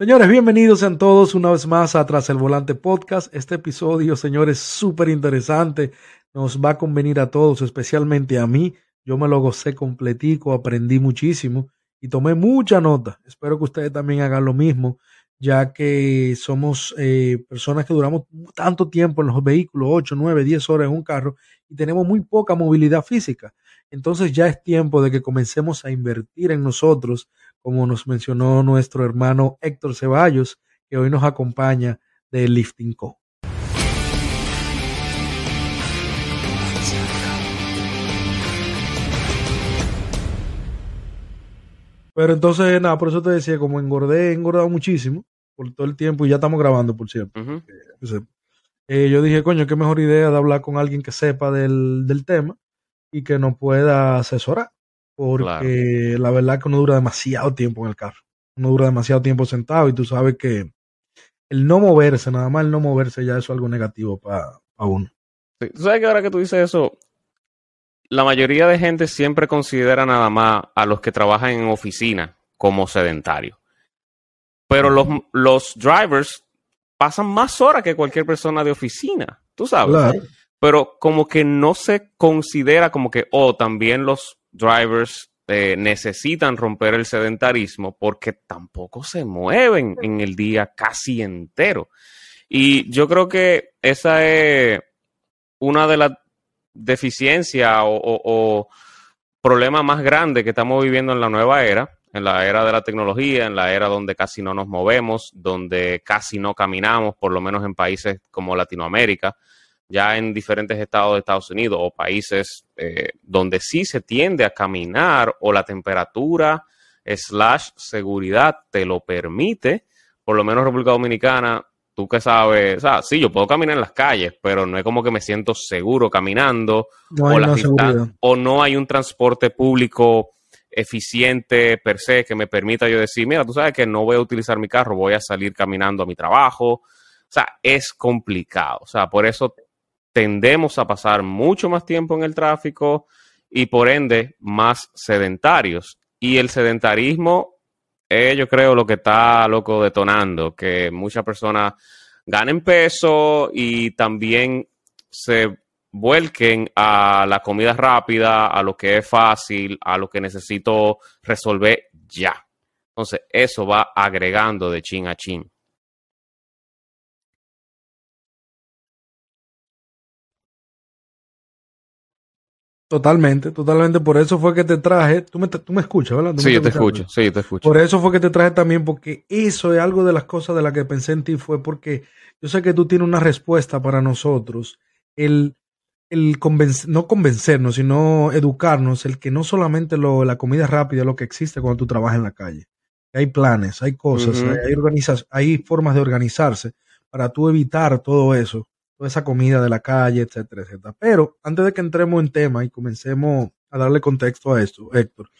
Señores, bienvenidos sean todos una vez más a Tras el Volante Podcast. Este episodio, señores, súper interesante. Nos va a convenir a todos, especialmente a mí. Yo me lo gocé completico, aprendí muchísimo y tomé mucha nota. Espero que ustedes también hagan lo mismo, ya que somos eh, personas que duramos tanto tiempo en los vehículos, 8, 9, 10 horas en un carro, y tenemos muy poca movilidad física. Entonces ya es tiempo de que comencemos a invertir en nosotros, como nos mencionó nuestro hermano Héctor Ceballos, que hoy nos acompaña de Lifting Co. Pero entonces, nada, por eso te decía, como engordé, he engordado muchísimo por todo el tiempo y ya estamos grabando, por cierto. Eh, yo dije, coño, qué mejor idea de hablar con alguien que sepa del, del tema y que nos pueda asesorar. Porque la verdad es que uno dura demasiado tiempo en el carro. Uno dura demasiado tiempo sentado y tú sabes que el no moverse, nada más el no moverse ya es algo negativo para uno. Tú sabes que ahora que tú dices eso, la mayoría de gente siempre considera nada más a los que trabajan en oficina como sedentarios. Pero los, los drivers pasan más horas que cualquier persona de oficina, tú sabes. Claro pero como que no se considera como que, oh, también los drivers eh, necesitan romper el sedentarismo porque tampoco se mueven en el día casi entero. Y yo creo que esa es una de las deficiencias o, o problemas más grandes que estamos viviendo en la nueva era, en la era de la tecnología, en la era donde casi no nos movemos, donde casi no caminamos, por lo menos en países como Latinoamérica ya en diferentes estados de Estados Unidos o países eh, donde sí se tiende a caminar o la temperatura slash seguridad te lo permite, por lo menos República Dominicana, tú que sabes, o sea, sí, yo puedo caminar en las calles, pero no es como que me siento seguro caminando o, o no hay un transporte público eficiente per se que me permita yo decir, mira, tú sabes que no voy a utilizar mi carro, voy a salir caminando a mi trabajo. O sea, es complicado. O sea, por eso tendemos a pasar mucho más tiempo en el tráfico y por ende más sedentarios. Y el sedentarismo yo creo, lo que está loco detonando, que muchas personas ganen peso y también se vuelquen a la comida rápida, a lo que es fácil, a lo que necesito resolver ya. Entonces, eso va agregando de chin a chin. Totalmente, totalmente. Por eso fue que te traje. Tú me, tú me escuchas, ¿verdad? sí, yo te escucho, sí, te escucho. Por eso fue que te traje también, porque eso es algo de las cosas de las que pensé en ti, fue porque yo sé que tú tienes una respuesta para nosotros. El, el no convencernos, sino educarnos, el que no solamente lo, la comida rápida es lo que existe cuando tú trabajas en la calle. Hay planes, hay cosas, hay, hay formas de organizarse para tú evitar todo eso toda esa comida de la calle, etcétera, etcétera. Pero antes de que entremos en tema y comencemos a darle contexto a esto, Héctor,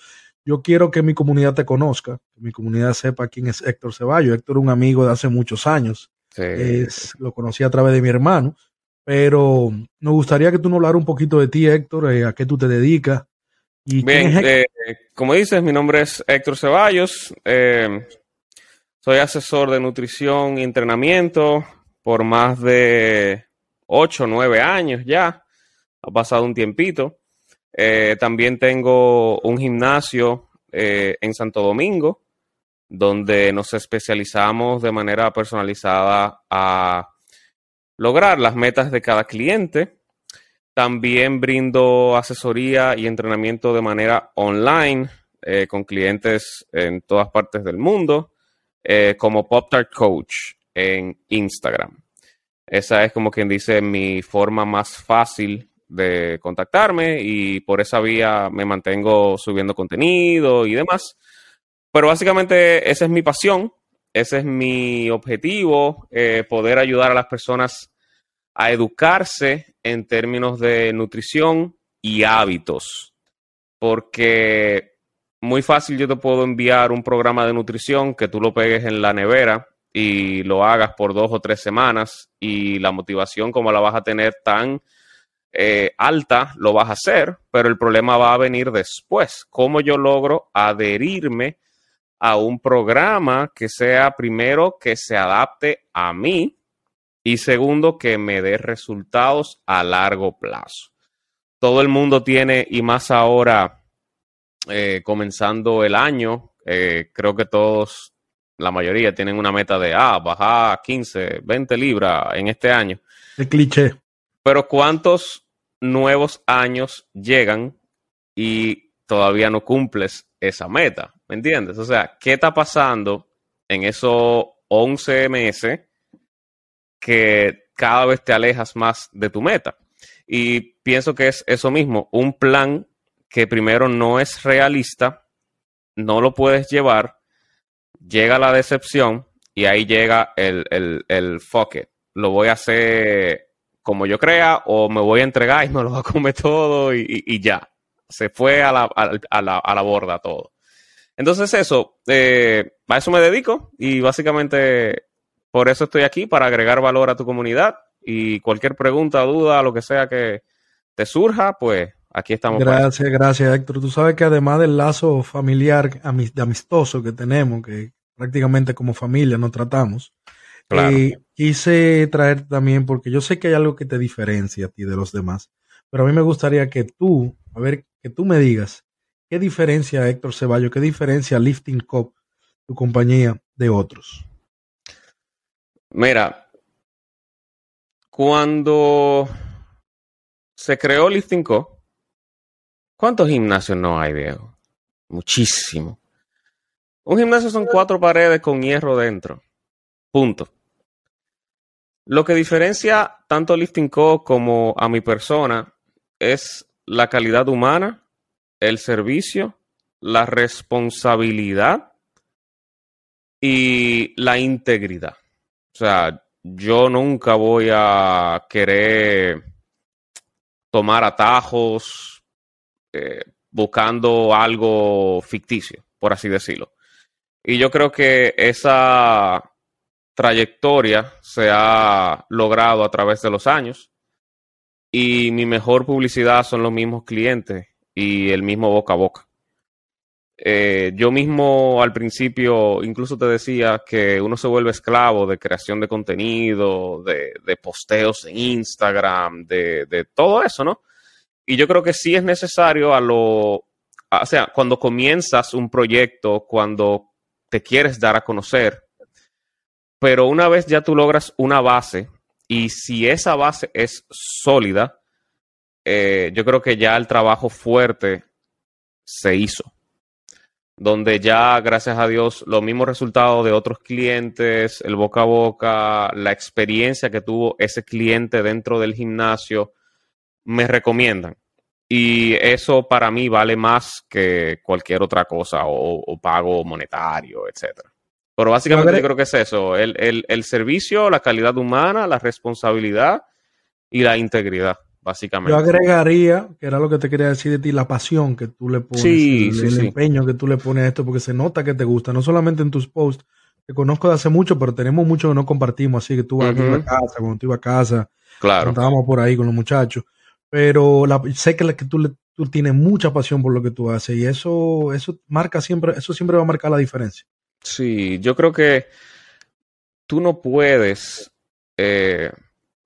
yo quiero que mi comunidad te conozca, que mi comunidad sepa quién es Héctor Ceballos. Héctor es un amigo de hace muchos años. Es, lo conocí a través de mi hermano, pero nos gustaría que tú nos hablara un poquito de ti, Héctor, eh, a qué tú te dedicas. Y Bien, eh, como dices, mi nombre es Héctor Ceballos. Eh, soy asesor de nutrición y entrenamiento por más de 8, 9 años ya. Ha pasado un tiempito. Eh, también tengo un gimnasio eh, en Santo Domingo, donde nos especializamos de manera personalizada a lograr las metas de cada cliente. También brindo asesoría y entrenamiento de manera online eh, con clientes en todas partes del mundo, como Pop Tart Coach en Instagram. Esa es como quien dice mi forma más fácil de contactarme y por esa vía me mantengo subiendo contenido y demás. Pero básicamente esa es mi pasión, ese es mi objetivo, eh, poder ayudar a las personas a educarse en términos de nutrición y hábitos. Porque muy fácil yo te puedo enviar un programa de nutrición que tú lo pegues en la nevera y lo hagas por dos o tres semanas y la motivación como la vas a tener tan eh, alta, lo vas a hacer, pero el problema va a venir después. ¿Cómo yo logro adherirme a un programa que sea primero que se adapte a mí y segundo que me dé resultados a largo plazo. Todo el mundo tiene, y más ahora, eh, comenzando el año, eh, creo que todos, la mayoría, tienen una meta de, ah, bajar 15, 20 libras en este año. El cliché. Pero ¿cuántos nuevos años llegan y todavía no cumples esa meta? ¿Me entiendes? O sea, ¿qué está pasando en esos 11 meses que cada vez te alejas más de tu meta? Y pienso que es eso mismo, un plan que primero no es realista, no lo puedes llevar, llega la decepción y ahí llega el, el, el fuck. Lo voy a hacer como yo crea o me voy a entregar y me lo va a comer todo y, y ya. Se fue a la, a, la, a la borda todo. Entonces eso, eh, a eso me dedico y básicamente por eso estoy aquí, para agregar valor a tu comunidad y cualquier pregunta, duda, lo que sea que te surja, pues aquí estamos. Gracias, gracias Héctor. Tú sabes que además del lazo familiar amistoso que tenemos, que prácticamente como familia nos tratamos, claro. eh, quise traer también, porque yo sé que hay algo que te diferencia a ti de los demás, pero a mí me gustaría que tú, a ver, que tú me digas, ¿qué diferencia Héctor Ceballos, qué diferencia Lifting Cop, tu compañía, de otros? Mira, cuando se creó Lifting Co, ¿cuántos gimnasios no hay, viejo? Muchísimo. Un gimnasio son cuatro paredes con hierro dentro. Punto. Lo que diferencia tanto a Lifting Co como a mi persona es la calidad humana, el servicio, la responsabilidad y la integridad. O sea, yo nunca voy a querer tomar atajos eh, buscando algo ficticio, por así decirlo. Y yo creo que esa trayectoria se ha logrado a través de los años y mi mejor publicidad son los mismos clientes y el mismo boca a boca. Eh, yo mismo al principio incluso te decía que uno se vuelve esclavo de creación de contenido, de, de posteos en Instagram, de, de, todo eso, ¿no? Y yo creo que sí es necesario a lo, o sea, cuando comienzas un proyecto, cuando te quieres dar a conocer, pero una vez ya tú logras una base y si esa base es sólida, eh, yo creo que ya el trabajo fuerte se hizo donde ya, gracias a Dios, los mismos resultados de otros clientes, el boca a boca, la experiencia que tuvo ese cliente dentro del gimnasio, me recomiendan. Y eso para mí vale más que cualquier otra cosa o, o pago monetario, etcétera. Pero básicamente yo creo que es eso, el, el, el servicio, la calidad humana, la responsabilidad y la integridad básicamente. Yo agregaría, que era lo que te quería decir de ti, la pasión que tú le pones, sí, el, sí, el sí. empeño que tú le pones a esto, porque se nota que te gusta, no solamente en tus posts, te conozco de hace mucho, pero tenemos mucho que no compartimos, así que tú vas Ujú. a casa, cuando tú ibas a casa, Claro. estábamos por ahí con los muchachos, pero la- sé que, la, que tú, le, tú tienes mucha pasión por lo que tú haces y eso, eso marca siempre, eso siempre va a marcar la diferencia. Sí, yo creo que tú no puedes eh,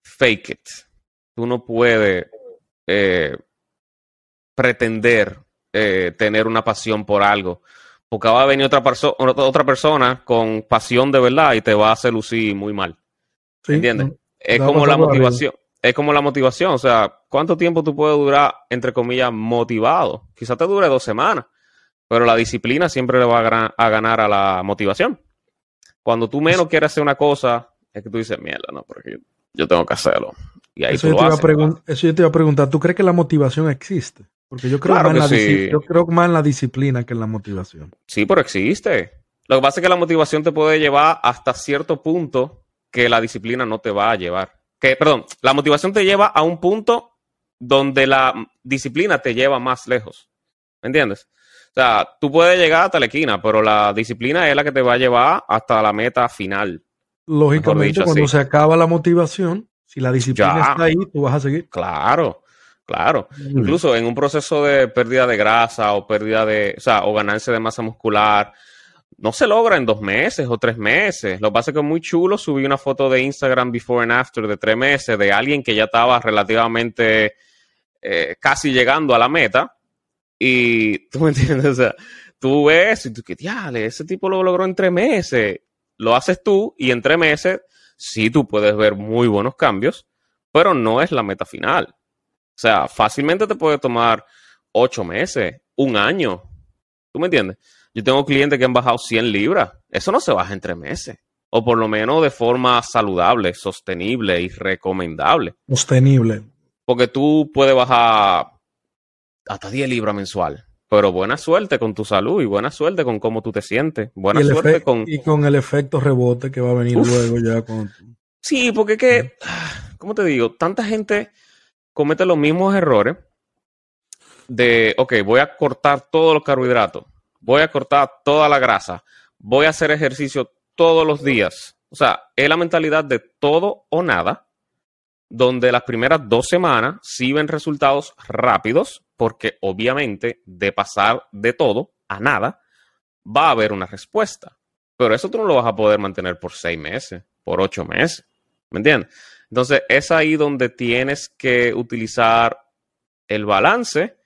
fake it. Tú no puedes eh, pretender eh, tener una pasión por algo. Porque va a venir otra, perso- otra persona con pasión de verdad y te va a hacer lucir muy mal. ¿sí? ¿Entiendes? ¿No? Es como la motivación. Es como la motivación. O sea, ¿cuánto tiempo tú puedes durar, entre comillas, motivado? Quizás te dure dos semanas. Pero la disciplina siempre le va a, ganar a la motivación. Cuando tú menos quieres hacer una cosa, es que tú dices, mierda, no, porque yo, yo tengo que hacerlo. Y ahí Eso tú yo, lo haces. eso yo te iba a preguntar, ¿tú crees que la motivación existe? Porque yo creo, Claro más en que la disci- sí. yo creo más en la disciplina que en la motivación. Sí, pero existe. Lo que pasa es que la motivación te puede llevar hasta cierto punto que la disciplina no te va a llevar. Que, perdón, la motivación te lleva a un punto donde la disciplina te lleva más lejos. ¿Me entiendes? O sea, tú puedes llegar hasta la esquina, pero la disciplina es la que te va a llevar hasta la meta final. Lógicamente, dicho, cuando así. se acaba la motivación, si la disciplina Ya. está ahí, tú vas a seguir. Claro, claro. Mm. Incluso en un proceso de pérdida de grasa o pérdida de, o sea, o ganancia de masa muscular, no se logra en dos meses o tres meses. Lo que pasa es que es muy chulo. Subí una foto de Instagram before and after de tres meses de alguien que ya estaba relativamente eh, casi llegando a la meta. Y tú me entiendes, o sea, tú ves y tú que, diale, ese tipo lo logró en tres meses. Lo haces tú y en tres meses sí tú puedes ver muy buenos cambios, pero no es la meta final. O sea, fácilmente te puede tomar ocho meses, un año. ¿Tú me entiendes? Yo tengo clientes que han bajado 100 libras. Eso no se baja en tres meses. O por lo menos de forma saludable, sostenible y recomendable. Sostenible. Porque tú puedes bajar hasta 10 libras mensual. Pero buena suerte con tu salud y buena suerte con cómo tú te sientes. Buena suerte con. Y con el efecto rebote que va a venir luego ya con. Sí, porque es que, ¿cómo te digo? Tanta gente comete los mismos errores de, ok, voy a cortar todos los carbohidratos voy a cortar toda la grasa, voy a hacer ejercicio todos los días. O sea, es la mentalidad de todo o nada, donde las primeras dos semanas sí ven resultados rápidos, porque obviamente de pasar de todo a nada, va a haber una respuesta. Pero eso tú no lo vas a poder mantener por seis meses, por ocho meses. ¿Me entiendes? Entonces, es ahí donde tienes que utilizar el balance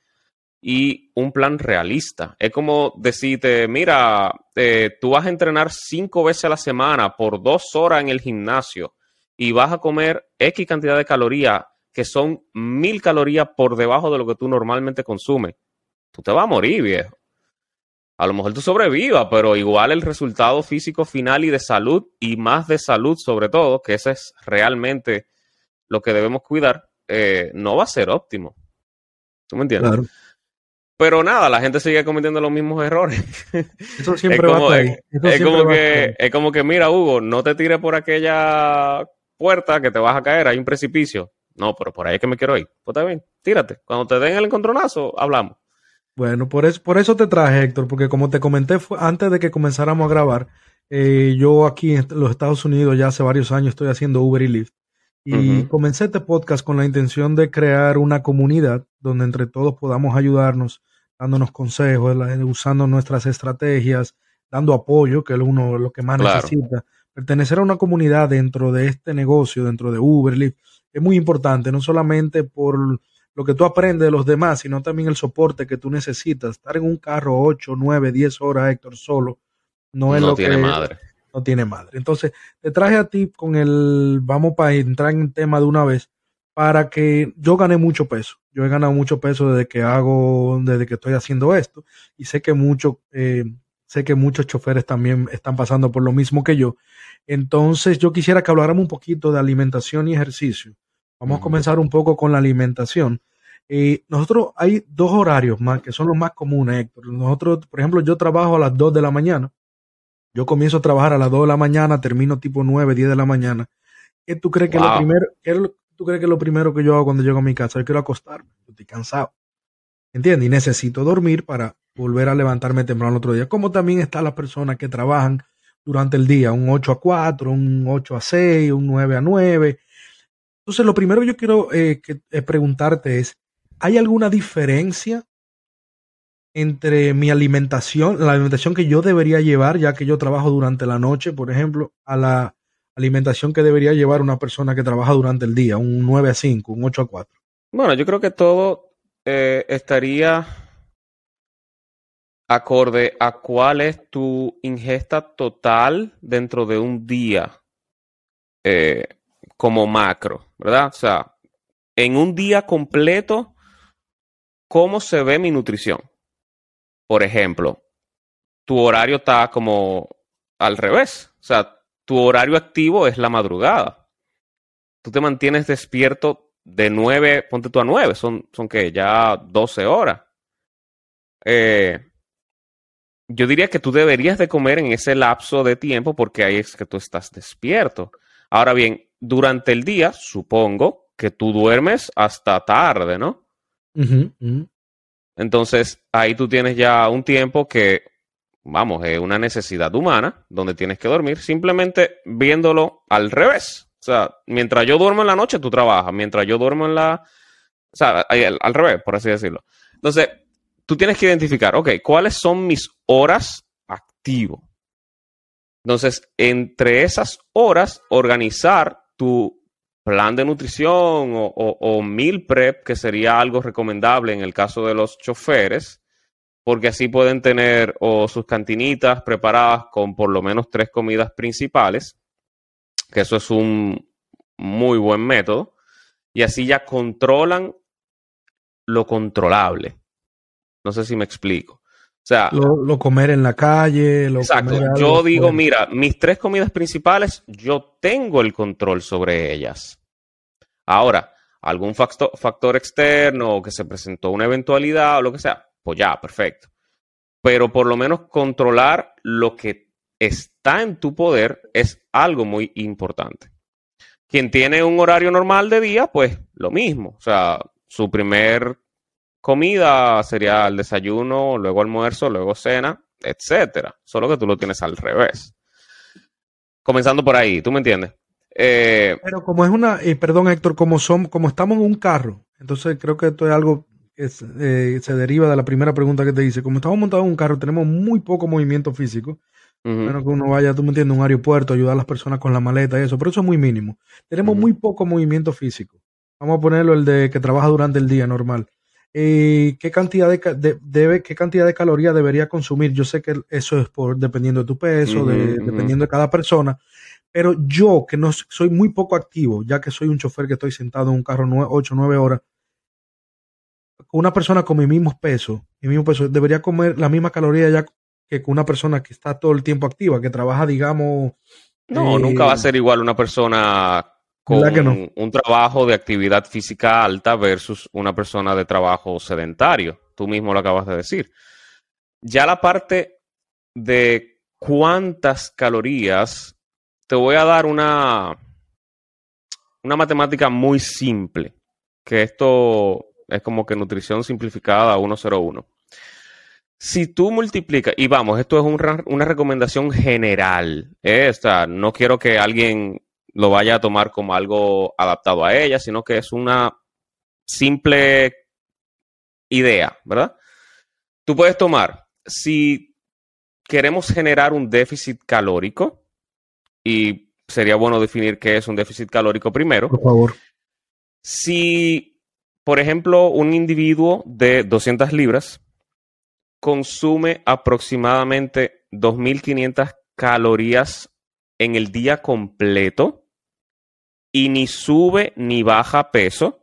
y un plan realista. Es como decirte, mira, eh, tú vas a entrenar cinco veces a la semana por dos horas en el gimnasio y vas a comer X cantidad de calorías que son mil calorías por debajo de lo que tú normalmente consumes. Tú te vas a morir, viejo. A lo mejor tú sobrevivas, pero igual el resultado físico final y de salud, y más de salud sobre todo, que ese es realmente lo que debemos cuidar, eh, no va a ser óptimo. ¿Tú me entiendes? Claro. Pero nada, la gente sigue cometiendo los mismos errores. Eso siempre va a es, es como que, es como que, mira, Hugo, no te tires por aquella puerta que te vas a caer, hay un precipicio. No, pero por ahí es que me quiero ir. Pues está bien, tírate. Cuando te den el encontronazo, hablamos. Bueno, por eso, por eso te traje, Héctor, porque como te comenté antes de que comenzáramos a grabar, eh, yo aquí en los Estados Unidos ya hace varios años estoy haciendo Uber y Lyft. Y comencé este podcast con la intención de crear una comunidad donde entre todos podamos ayudarnos, dándonos consejos, usando nuestras estrategias, dando apoyo, que es uno lo que más necesita. Pertenecer a una comunidad dentro de este negocio, dentro de Uber, es muy importante, no solamente por lo que tú aprendes de los demás, sino también el soporte que tú necesitas. Estar en un carro 8, 9, 10 horas, Héctor, solo, no es lo tiene madre no tiene madre. Entonces, te traje a ti con el, vamos para entrar en tema de una vez, para que yo gane mucho peso. Yo he ganado mucho peso desde que hago, desde que estoy haciendo esto, y sé que mucho, eh, sé que muchos choferes también están pasando por lo mismo que yo. Entonces, yo quisiera que habláramos un poquito de alimentación y ejercicio. Vamos a comenzar un poco con la alimentación. Eh, nosotros hay dos horarios más que son los más comunes, Héctor. Nosotros, por ejemplo, yo trabajo a las 2 de la mañana yo comienzo a trabajar a las 2 de la mañana, termino tipo 9, 10 de la mañana. ¿Qué tú crees que lo primero, tú crees que lo primero que yo hago cuando llego a mi casa? Yo quiero acostarme, estoy cansado. ¿Entiendes? Y necesito dormir para volver a levantarme temprano el otro día. Como también están las personas que trabajan durante el día, un 8 a 4, un 8 a 6, un 9 a 9. Entonces, lo primero que yo quiero eh, que, eh, preguntarte es, ¿hay alguna diferencia entre mi alimentación, la alimentación que yo debería llevar, ya que yo trabajo durante la noche, por ejemplo, a la alimentación que debería llevar una persona que trabaja durante el día, un 9 a 5, un 8 a 4? Bueno, yo creo que todo eh, estaría acorde a cuál es tu ingesta total dentro de un día eh, como macro, ¿verdad? O sea, en un día completo, ¿cómo se ve mi nutrición? Por ejemplo, tu horario está como al revés. O sea, tu horario activo es la madrugada. Tú te mantienes despierto de 9, ponte tú a 9, son, son que ya 12 horas. Eh, yo diría que tú deberías de comer en ese lapso de tiempo porque ahí es que tú estás despierto. Ahora bien, durante el día, supongo que tú duermes hasta tarde, ¿no? Entonces, ahí tú tienes ya un tiempo que, vamos, es una necesidad humana, donde tienes que dormir, simplemente viéndolo al revés. O sea, mientras yo duermo en la noche, tú trabajas. Mientras yo duermo en la... O sea, al, revés, por así decirlo. Entonces, tú tienes que identificar, ok, ¿cuáles son mis horas activo? Entonces, entre esas horas, organizar tu plan de nutrición o, o, meal prep, que sería algo recomendable en el caso de los choferes, porque así pueden tener o sus cantinitas preparadas con por lo menos tres comidas principales, que eso es un muy buen método, y así ya controlan lo controlable. No sé si me explico. O sea, lo, comer en la calle. Lo exacto. Yo digo, mira, mis tres comidas principales, yo tengo el control sobre ellas. Ahora, algún factor, factor externo que se presentó una eventualidad o lo que sea, pues ya, perfecto. Pero por lo menos controlar lo que está en tu poder es algo muy importante. Quien tiene un horario normal de día, pues lo mismo. O sea, su primer comida sería el desayuno, luego almuerzo, luego cena, etcétera. Solo que tú lo tienes al revés. Comenzando por ahí, ¿tú me entiendes? Eh, Pero como es una, eh, perdón Héctor, como son, como estamos en un carro, entonces creo que esto es algo que eh, se deriva de la primera pregunta que te hice. Como estamos montados en un carro, tenemos muy poco movimiento físico. Bueno, que uno vaya, tú me entiendes, a un aeropuerto, ayudar a las personas con la maleta y eso, pero eso es muy mínimo. Tenemos muy poco movimiento físico. Vamos a ponerlo el de que trabaja durante el día normal. Eh, ¿qué, cantidad de, debe, ¿qué cantidad de calorías debería consumir? Yo sé que eso es por dependiendo de tu peso, dependiendo de cada persona, pero yo que no soy muy poco activo, ya que soy un chofer que estoy sentado en un carro 8 o 9 horas, una persona con mi mismo peso, mi mismo peso, debería comer la misma caloría ya que con una persona que está todo el tiempo activa, que trabaja, digamos... No, nunca va a eh, ser igual una persona con un trabajo de actividad física alta versus una persona de trabajo sedentario. Tú mismo lo acabas de decir. Ya la parte de cuántas calorías, te voy a dar una, una matemática muy simple, que esto es como que nutrición simplificada 101. Si tú multiplicas, y vamos, esto es una recomendación general, ¿eh? no quiero que alguien lo vaya a tomar como algo adaptado a ella, sino que es una simple idea, ¿verdad? Tú puedes tomar, si queremos generar un déficit calórico, y sería bueno definir qué es un déficit calórico primero. Por favor. Si, por ejemplo, un individuo de 200 libras consume aproximadamente 2.500 calorías en el día completo, y ni sube ni baja peso,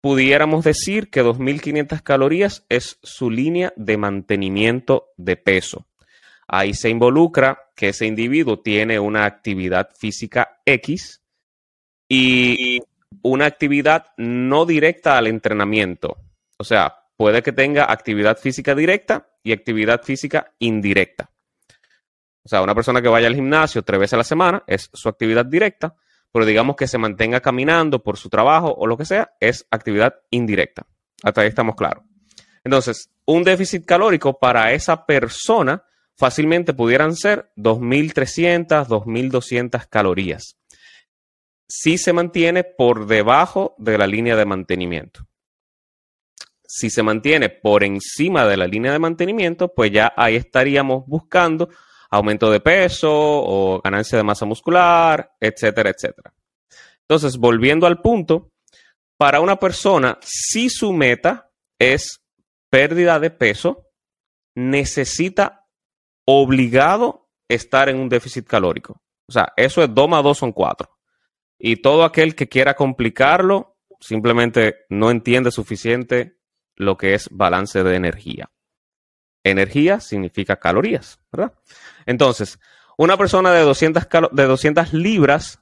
pudiéramos decir que 2.500 calorías es su línea de mantenimiento de peso. Ahí se involucra que ese individuo tiene una actividad física X y una actividad no directa al entrenamiento. O sea, puede que tenga actividad física directa y actividad física indirecta. O sea, una persona que vaya al gimnasio tres veces a la semana es su actividad directa pero digamos que se mantenga caminando por su trabajo o lo que sea, es actividad indirecta. Hasta ahí estamos claros. Entonces, un déficit calórico para esa persona fácilmente pudieran ser 2.300, 2.200 calorías. Si se mantiene por debajo de la línea de mantenimiento. Si se mantiene por encima de la línea de mantenimiento, pues ya ahí estaríamos buscando aumento de peso o ganancia de masa muscular, etcétera, etcétera. Entonces, volviendo al punto, para una persona, si su meta es pérdida de peso, necesita obligado estar en un déficit calórico. O sea, eso es 2 más 2 son 4. Y todo aquel que quiera complicarlo, simplemente no entiende suficiente lo que es balance de energía. Energía significa calorías, ¿verdad? Entonces, una persona de 200, de 200 libras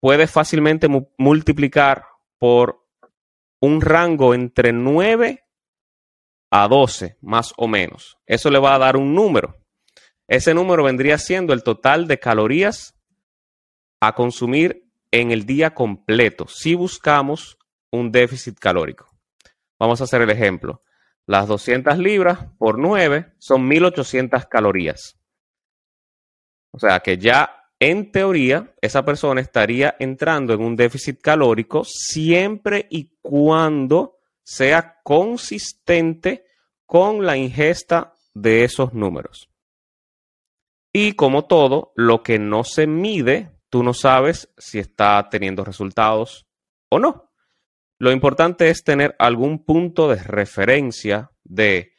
puede fácilmente multiplicar por un rango entre 9 a 12, más o menos. Eso le va a dar un número. Ese número vendría siendo el total de calorías a consumir en el día completo si buscamos un déficit calórico. Vamos a hacer el ejemplo. Las 200 libras por 9 son 1800 calorías. O sea que ya en teoría esa persona estaría entrando en un déficit calórico siempre y cuando sea consistente con la ingesta de esos números. Y como todo, lo que no se mide, tú no sabes si está teniendo resultados o no. Lo importante es tener algún punto de referencia de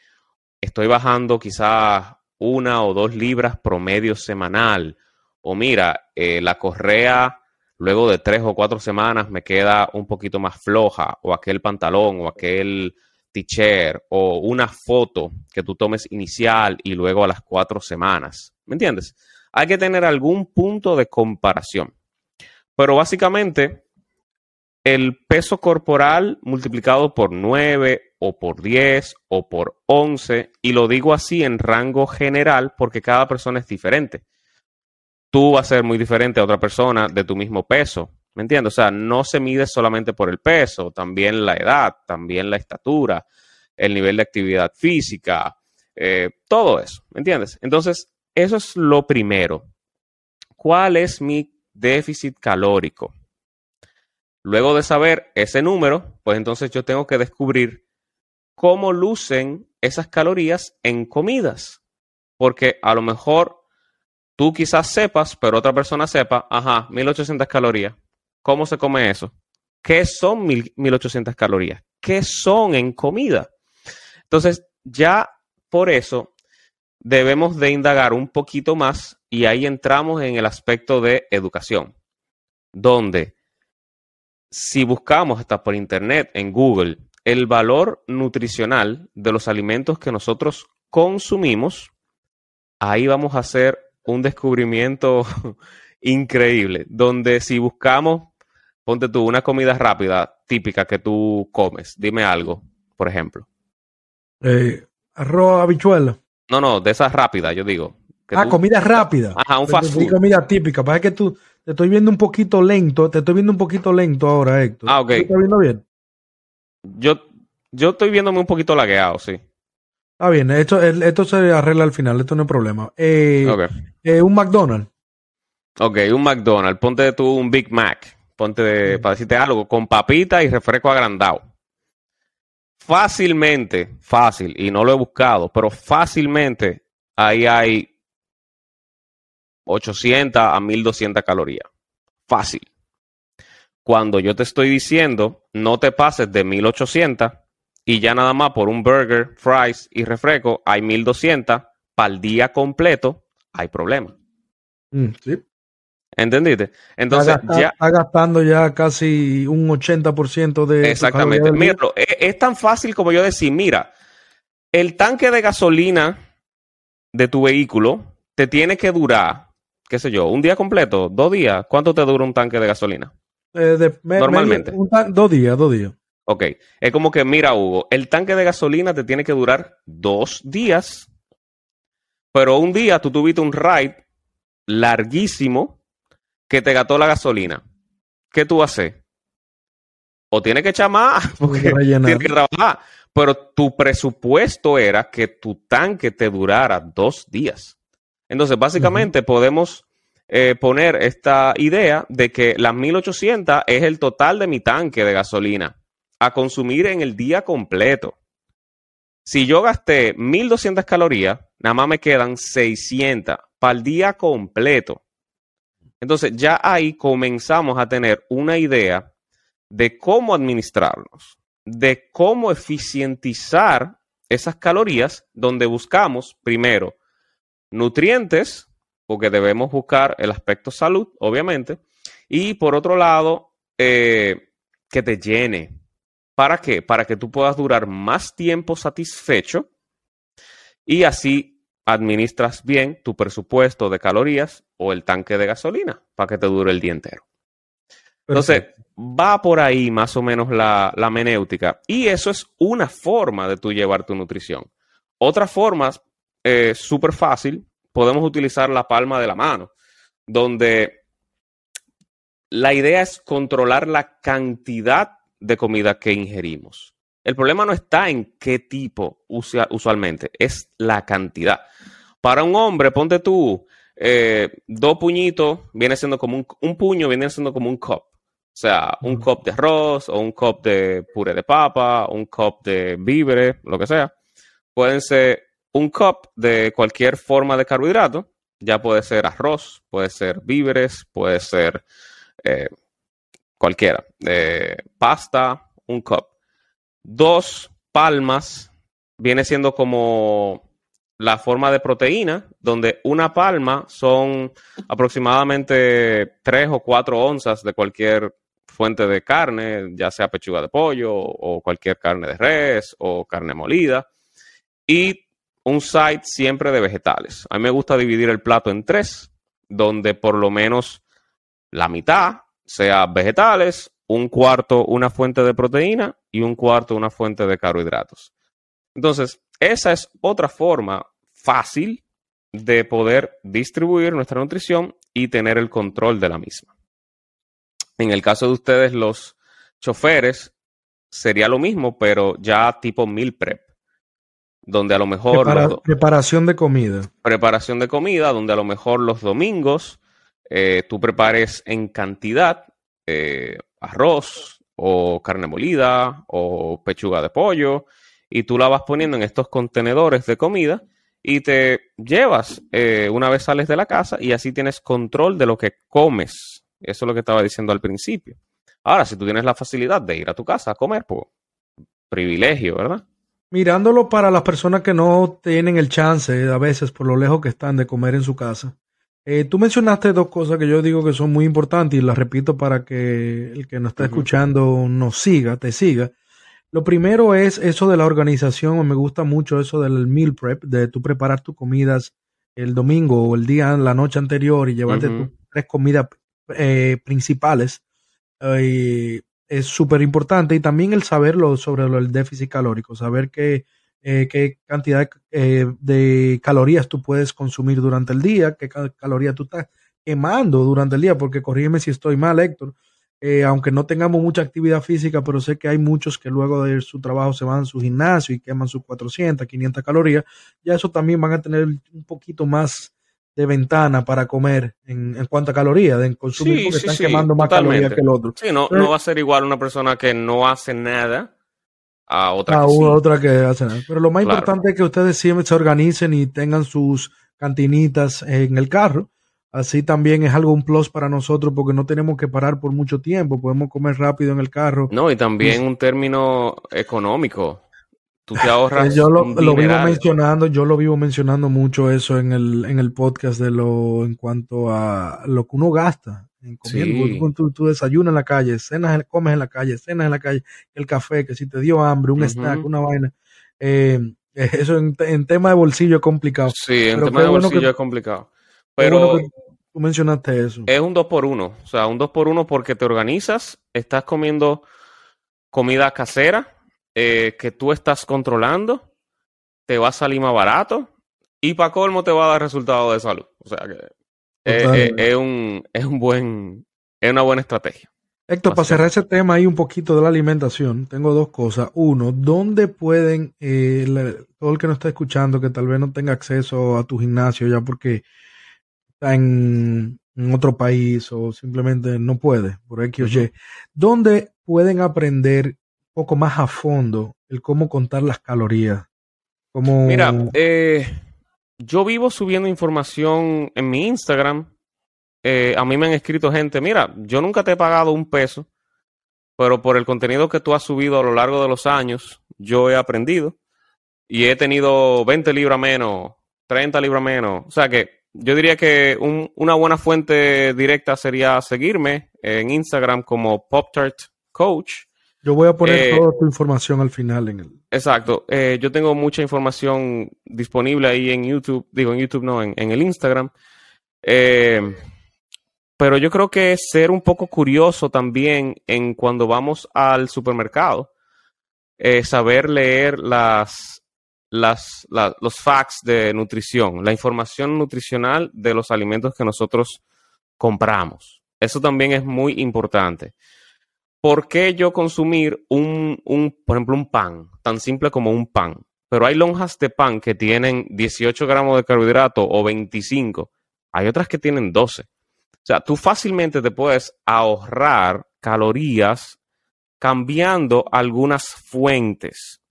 estoy bajando quizás una o dos libras promedio semanal. O mira, eh, la correa luego de tres o cuatro semanas me queda un poquito más floja. O aquel pantalón o aquel t-shirt o una foto que tú tomes inicial y luego a las cuatro semanas. ¿Me entiendes? Hay que tener algún punto de comparación. Pero básicamente, el peso corporal multiplicado por 9 o por 10 o por 11, y lo digo así en rango general porque cada persona es diferente. Tú vas a ser muy diferente a otra persona de tu mismo peso, ¿me entiendes? O sea, no se mide solamente por el peso, también la edad, también la estatura, el nivel de actividad física, eh, todo eso, ¿me entiendes? Entonces, eso es lo primero. ¿Cuál es mi déficit calórico? Luego de saber ese número, pues entonces yo tengo que descubrir cómo lucen esas calorías en comidas. Porque a lo mejor tú quizás sepas, pero otra persona sepa, ajá, 1800 calorías. ¿Cómo se come eso? ¿Qué son 1800 calorías? ¿Qué son en comida? Entonces, ya por eso debemos de indagar un poquito más y ahí entramos en el aspecto de educación, donde si buscamos hasta por internet, en Google, el valor nutricional de los alimentos que nosotros consumimos, ahí vamos a hacer un descubrimiento increíble, donde si buscamos, ponte tú, una comida rápida típica que tú comes, dime algo, por ejemplo. Eh, arroz, habichuela. No, no, de esas rápidas, yo digo. Ah, comida rápida. Ajá, un fast food. Comida típica. Pasa que tú te estoy viendo un poquito lento. Te estoy viendo un poquito lento ahora, Héctor. Ah, ok. ¿Te estás viendo bien? Yo, yo estoy viéndome un poquito lagueado, sí. Ah, bien. Esto, esto se arregla al final. Esto no es problema. Eh, eh, un McDonald's. Ok, un McDonald's. Ponte tú un Big Mac. Ponte, de, para decirte algo, con papita y refresco agrandado fácilmente, fácil, y no lo he buscado, pero fácilmente ahí hay 800 a 1200 calorías. Fácil. Cuando yo te estoy diciendo, no te pases de 1800 y ya nada más por un burger, fries y refresco hay 1200 para el día completo, hay problema. Mm, sí. ¿Entendiste? Entonces ya. Está gastando ya casi un 80% de. Exactamente. Mira, es, es, tan fácil como yo decir: mira, el tanque de gasolina de tu vehículo te tiene que durar, qué sé yo, un día completo, dos días. ¿Cuánto te dura un tanque de gasolina? Eh, Normalmente. dos días, dos días. Ok. Es como que, mira, Hugo, el tanque de gasolina te tiene que durar dos días, pero un día tú tuviste un ride larguísimo que te gastó la gasolina, ¿qué tú haces? O tienes que echar más, porque tienes que trabajar. Pero tu presupuesto era que tu tanque te durara dos días. Entonces, básicamente podemos eh, poner esta idea de que las 1800 es el total de mi tanque de gasolina a consumir en el día completo. Si yo gasté 1200 calorías, nada más me quedan 600 para el día completo. Entonces ya ahí comenzamos a tener una idea de cómo administrarnos, de cómo eficientizar esas calorías, donde buscamos primero nutrientes, porque debemos buscar el aspecto salud, obviamente, y por otro lado, eh, que te llene. ¿Para qué? Para que tú puedas durar más tiempo satisfecho y así administras bien tu presupuesto de calorías o el tanque de gasolina para que te dure el día entero. Entonces, va por ahí más o menos la, la menéutica. Y eso es una forma de tú llevar tu nutrición. Otra forma, eh, súper fácil, podemos utilizar la palma de la mano, donde la idea es controlar la cantidad de comida que ingerimos. El problema no está en qué tipo usualmente, es la cantidad. Para un hombre, ponte tú, eh, dos puñitos viene siendo como un, un, puño, viene siendo como un cup. O sea, un cup de arroz o un cup de puré de papa, un cup de víveres, lo que sea. Pueden ser un cup de cualquier forma de carbohidrato Ya puede ser arroz, puede ser víveres, puede ser eh, cualquiera. Eh, pasta, un cup. Dos palmas viene siendo como la forma de proteína, donde una palma son aproximadamente tres o cuatro onzas de cualquier fuente de carne, ya sea pechuga de pollo o cualquier carne de res o carne molida. Y un side siempre de vegetales. A mí me gusta dividir el plato en tres, donde por lo menos la mitad sea vegetales, un cuarto una fuente de proteína y un cuarto una fuente de carbohidratos. Entonces, esa es otra forma fácil de poder distribuir nuestra nutrición y tener el control de la misma. En el caso de ustedes, los choferes, sería lo mismo, pero ya tipo meal prep, donde a lo mejor... preparación de comida. Preparación de comida, donde a lo mejor los domingos eh, tú prepares en cantidad eh, arroz o carne molida o pechuga de pollo y tú la vas poniendo en estos contenedores de comida y te llevas eh, una vez sales de la casa y así tienes control de lo que comes. Eso es lo que estaba diciendo al principio. Ahora, si tú tienes la facilidad de ir a tu casa a comer, pues privilegio, ¿verdad? Mirándolo para las personas que no tienen el chance, a veces por lo lejos que están de comer en su casa. Eh, tú mencionaste dos cosas que yo digo que son muy importantes y las repito para que el que nos está escuchando nos siga, te siga. Lo primero es eso de la organización, me gusta mucho eso del meal prep, de tú preparar tus comidas el domingo o el día, la noche anterior y llevarte tus tres comidas eh, principales. Eh, es súper importante y también el saberlo sobre el déficit calórico, saber qué, eh, qué cantidad de calorías tú puedes consumir durante el día, qué calorías tú estás quemando durante el día, porque corrígeme si estoy mal, Héctor, eh, aunque no tengamos mucha actividad física, pero sé que hay muchos que luego de su trabajo se van a su gimnasio y queman sus 400, 500 calorías, ya eso también van a tener un poquito más de ventana para comer en, en cuanto a calorías, de consumir porque están quemando más calorías que el otro. Sí, no, no va a ser igual una persona que no hace nada a otra a que otra que hace nada. Pero lo más importante es que ustedes siempre se organicen y tengan sus cantinitas en el carro Así también es algo un plus para nosotros porque no tenemos que parar por mucho tiempo, podemos comer rápido en el carro. No, y también un término económico. Tú te ahorras. yo lo, vivo mencionando, yo lo vivo mencionando mucho eso en el, en el podcast de lo en cuanto a lo que uno gasta en comiendo. Tú, desayunas en la calle, cenas, comes en la calle, cenas en la calle, el café, que si te dio hambre, un snack, una vaina. Eh, eso en, tema de bolsillo es complicado. Sí, en tema de bolsillo es complicado. Pero tú mencionaste eso. Es un 2 por 1 O sea, un 2 por 1 porque te organizas, estás comiendo comida casera eh, que tú estás controlando, te va a salir más barato y para colmo te va a dar resultados de salud. O sea que es, un, es un buen, es una buena estrategia. Héctor, para cerrar ese tema ahí un poquito de la alimentación, tengo dos cosas. Uno, ¿dónde pueden, eh, todo el que nos está escuchando, que tal vez no tenga acceso a tu gimnasio ya porque está en, otro país o simplemente no puede, por X o Y, donde pueden aprender poco más a fondo el cómo contar las calorías. Como... Mira, eh, yo vivo subiendo información en mi Instagram. Eh, a mí me han escrito gente, mira, yo nunca te he pagado un peso, pero por el contenido que tú has subido a lo largo de los años, yo he aprendido y he tenido 20 libras menos, 30 libras menos. O sea que yo diría que una buena fuente directa sería seguirme en Instagram como PopTart Coach. Yo voy a poner eh, toda tu información al final en el. Exacto. Eh, yo tengo mucha información disponible ahí en YouTube, digo en YouTube no, en, el Instagram. Eh, pero yo creo que ser un poco curioso también en cuando vamos al supermercado, saber leer las, las, los facts de nutrición, la información nutricional de los alimentos que nosotros compramos. Eso también es muy importante. ¿Por qué yo consumir un, un, por ejemplo, un pan, tan simple como un pan? Pero hay lonjas de pan que tienen 18 gramos de carbohidrato o 25. Hay otras que tienen 12. O sea, tú fácilmente te puedes ahorrar calorías cambiando algunas fuentes.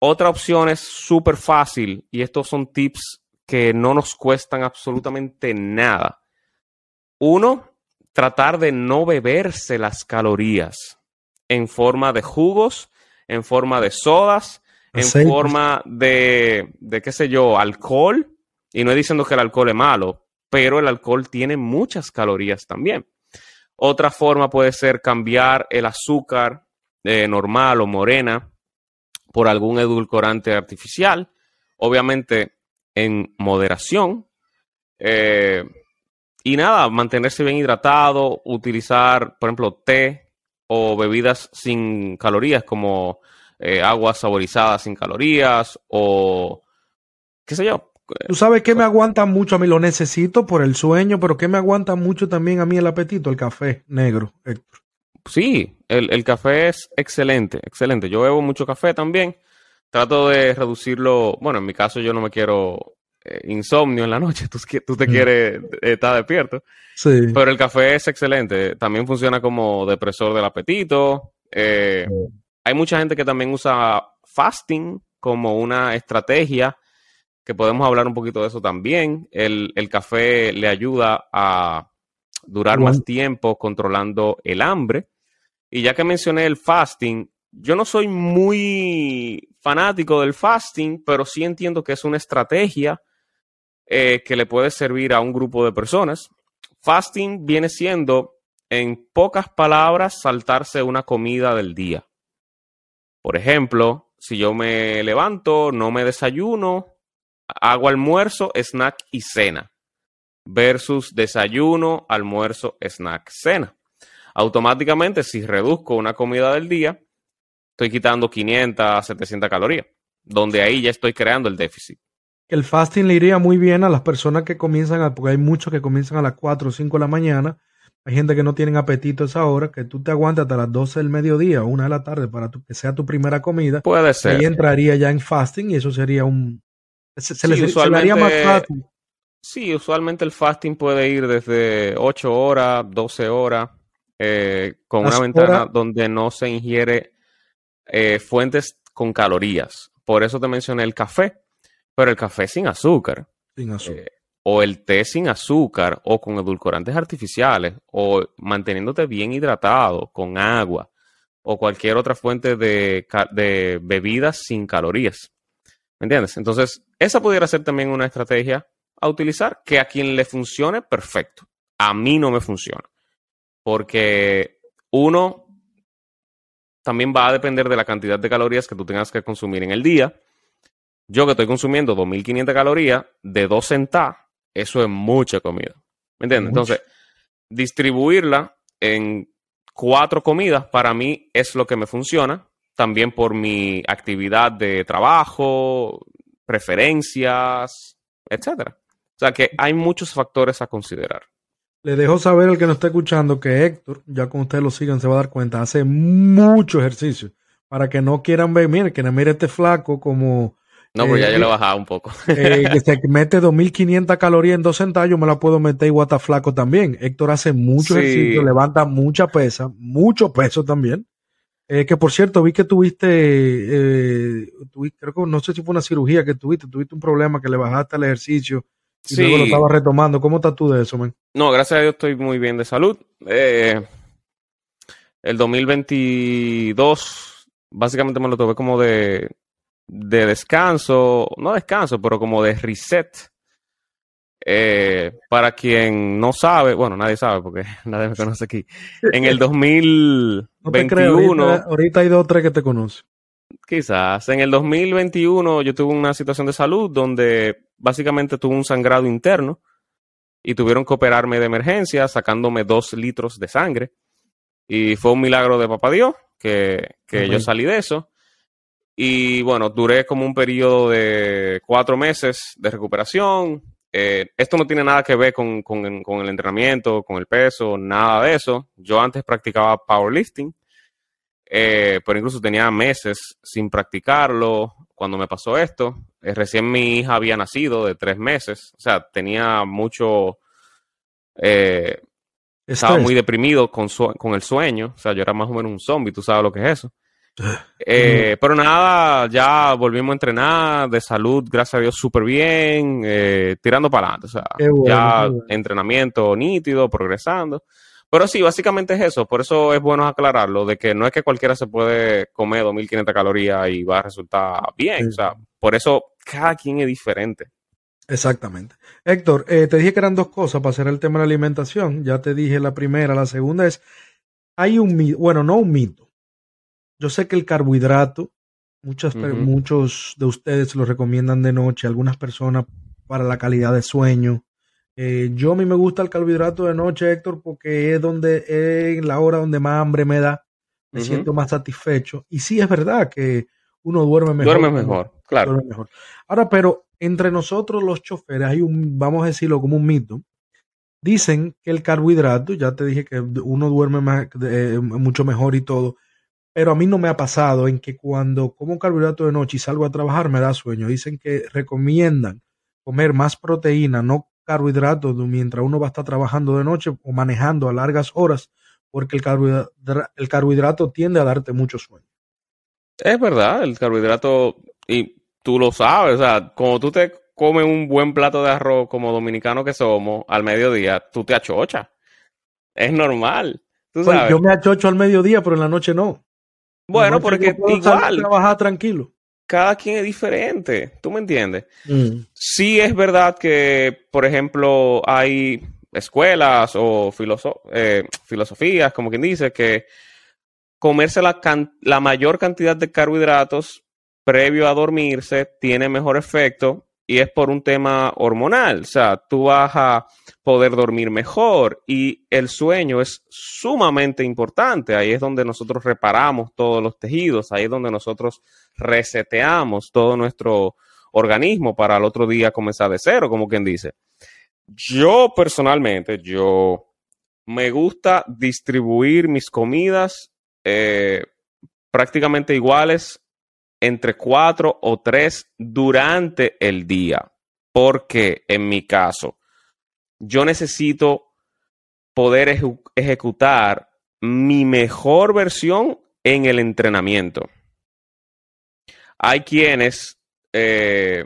Otra opción es súper fácil y estos son tips que no nos cuestan absolutamente nada. Uno, tratar de no beberse las calorías en forma de jugos, en forma de sodas, en forma de, de, qué sé yo, alcohol. Y no es diciendo que el alcohol es malo, pero el alcohol tiene muchas calorías también. Otra forma puede ser cambiar el azúcar eh, normal o morena por algún edulcorante artificial, obviamente en moderación. Eh, y nada, mantenerse bien hidratado, utilizar, por ejemplo, té o bebidas sin calorías como eh, aguas saborizadas sin calorías o qué sé yo. Tú sabes que me aguanta mucho, a mí lo necesito por el sueño, pero que me aguanta mucho también a mí el apetito, el café negro, Héctor. Sí, el, café es excelente, excelente. Yo bebo mucho café también. Trato de reducirlo. Bueno, en mi caso yo no me quiero eh, insomnio en la noche. Tú, tú te mm. quieres estar despierto. Sí. Pero el café es excelente. También funciona como depresor del apetito. Eh, hay mucha gente que también usa fasting como una estrategia que podemos hablar un poquito de eso también. El, el café le ayuda a durar más tiempo controlando el hambre. Y ya que mencioné el fasting, yo no soy muy fanático del fasting, pero sí entiendo que es una estrategia eh, que le puede servir a un grupo de personas. Fasting viene siendo, en pocas palabras, saltarse una comida del día. Por ejemplo, si yo me levanto, no me desayuno, hago almuerzo, snack y cena. Versus desayuno, almuerzo, snack, cena. Automáticamente, si reduzco una comida del día, estoy quitando 500, 700 calorías, donde ahí ya estoy creando el déficit. El fasting le iría muy bien a las personas que comienzan, a, porque hay muchos que comienzan a las 4 o 5 de la mañana. Hay gente que no tienen apetito a esa hora, que tú te aguantas hasta las 12 del mediodía o 1 de la tarde para que sea tu primera comida. Puede ser. Ahí entraría ya en fasting y eso sería un, se, les, haría más fácil. Sí, usualmente el fasting puede ir desde 8 horas, 12 horas, eh, con una ventana donde no se ingiere eh, fuentes con calorías. Por eso te mencioné el café, pero el café sin azúcar. Sin azúcar. Eh, o el té sin azúcar, o con edulcorantes artificiales, o manteniéndote bien hidratado con agua, o cualquier otra fuente de, de bebidas sin calorías. ¿Me entiendes? Entonces, esa pudiera ser también una estrategia a utilizar que a quien le funcione, perfecto. A mí no me funciona. Porque uno también va a depender de la cantidad de calorías que tú tengas que consumir en el día. Yo que estoy consumiendo 2.500 calorías de dos centavos, eso es mucha comida. ¿Me entiendes? Entonces, distribuirla en cuatro comidas para mí es lo que me funciona también por mi actividad de trabajo, preferencias, etcétera. O sea que hay muchos factores a considerar. Le dejo saber al que nos está escuchando que Héctor, ya con ustedes lo sigan, se va a dar cuenta, hace mucho ejercicio. Para que no quieran ver, mire, que no mire este flaco como. No, pues ya yo lo he bajado un poco. Eh, que se mete 2.500 calorías en dos centavos, yo me la puedo meter igual a flaco también. Héctor hace mucho ejercicio, levanta mucha pesa, mucho peso también. Eh, que por cierto, vi que tuviste, eh, creo que no sé si fue una cirugía que tuviste, tuviste un problema que le bajaste el ejercicio y luego lo estabas retomando. ¿Cómo estás tú de eso, man? No, gracias a Dios estoy muy bien de salud. Eh, el 2022 básicamente me lo tomé como de, de descanso, no descanso, pero como de reset eh, para quien no sabe, bueno, nadie sabe porque nadie me conoce aquí. En el 2021. ahorita, hay dos o tres que te conocen. Quizás. En el 2021 yo tuve una situación de salud donde básicamente tuve un sangrado interno y tuvieron que operarme de emergencia sacándome dos litros de sangre. Y fue un milagro de papá Dios que, que yo salí de eso. Y bueno, duré como un periodo de cuatro meses de recuperación. Eh, esto no tiene nada que ver con, el entrenamiento, con el peso, nada de eso. Yo antes practicaba powerlifting, eh, pero incluso tenía meses sin practicarlo cuando me pasó esto. Eh, recién mi hija había nacido de tres meses, o sea, tenía mucho... estaba muy deprimido con, con el sueño, o sea, yo era más o menos un zombie, tú sabes lo que es eso. Eh, pero nada, ya volvimos a entrenar, de salud, gracias a Dios, súper bien, eh, tirando para adelante. O sea, ya entrenamiento nítido, progresando. Pero sí, básicamente es eso. Por eso es bueno aclararlo, de que no es que cualquiera se puede comer 2.500 calorías y va a resultar bien. O sea, por eso cada quien es diferente. Exactamente. Héctor, eh, te dije que eran dos cosas para hacer el tema de la alimentación. Ya te dije la primera. La segunda es, hay un mito, bueno, no un mito. Yo sé que el carbohidrato, muchas, muchos de ustedes lo recomiendan de noche, algunas personas para la calidad de sueño. Eh, yo a mí me gusta el carbohidrato de noche, Héctor, porque es donde es la hora donde más hambre me da, me siento más satisfecho. Y sí es verdad que uno duerme mejor. Duerme mejor, claro. Duerme mejor. Ahora, pero entre nosotros los choferes hay un, vamos a decirlo como un mito. Dicen que el carbohidrato, ya te dije que uno duerme más, eh, mucho mejor y todo, pero a mí no me ha pasado en que cuando como carbohidrato de noche y salgo a trabajar me da sueño. Dicen que recomiendan comer más proteína, no carbohidratos, mientras uno va a estar trabajando de noche o manejando a largas horas, porque el carbohidrato, el carbohidrato tiende a darte mucho sueño. Es verdad, el carbohidrato, y tú lo sabes, o sea, como tú te comes un buen plato de arroz como dominicano que somos al mediodía, tú te achochas. Es normal. Pues, yo me achocho al mediodía, pero en la noche no. Bueno, porque igual. Trabajar tranquilo. Cada quien es diferente, ¿tú me entiendes? Mm. Sí es verdad que, por ejemplo, hay escuelas o eh, filosofías, como quien dice, que comerse la, la mayor cantidad de carbohidratos previo a dormirse tiene mejor efecto y es por un tema hormonal. O sea, tú vas a poder dormir mejor y el sueño es sumamente importante. Ahí es donde nosotros reparamos todos los tejidos, ahí es donde nosotros reseteamos todo nuestro organismo para el otro día comenzar de cero, como quien dice. Yo personalmente, yo me gusta distribuir mis comidas eh, prácticamente iguales entre cuatro o tres durante el día. Porque en mi caso, yo necesito poder ejecutar mi mejor versión en el entrenamiento. Hay quienes eh,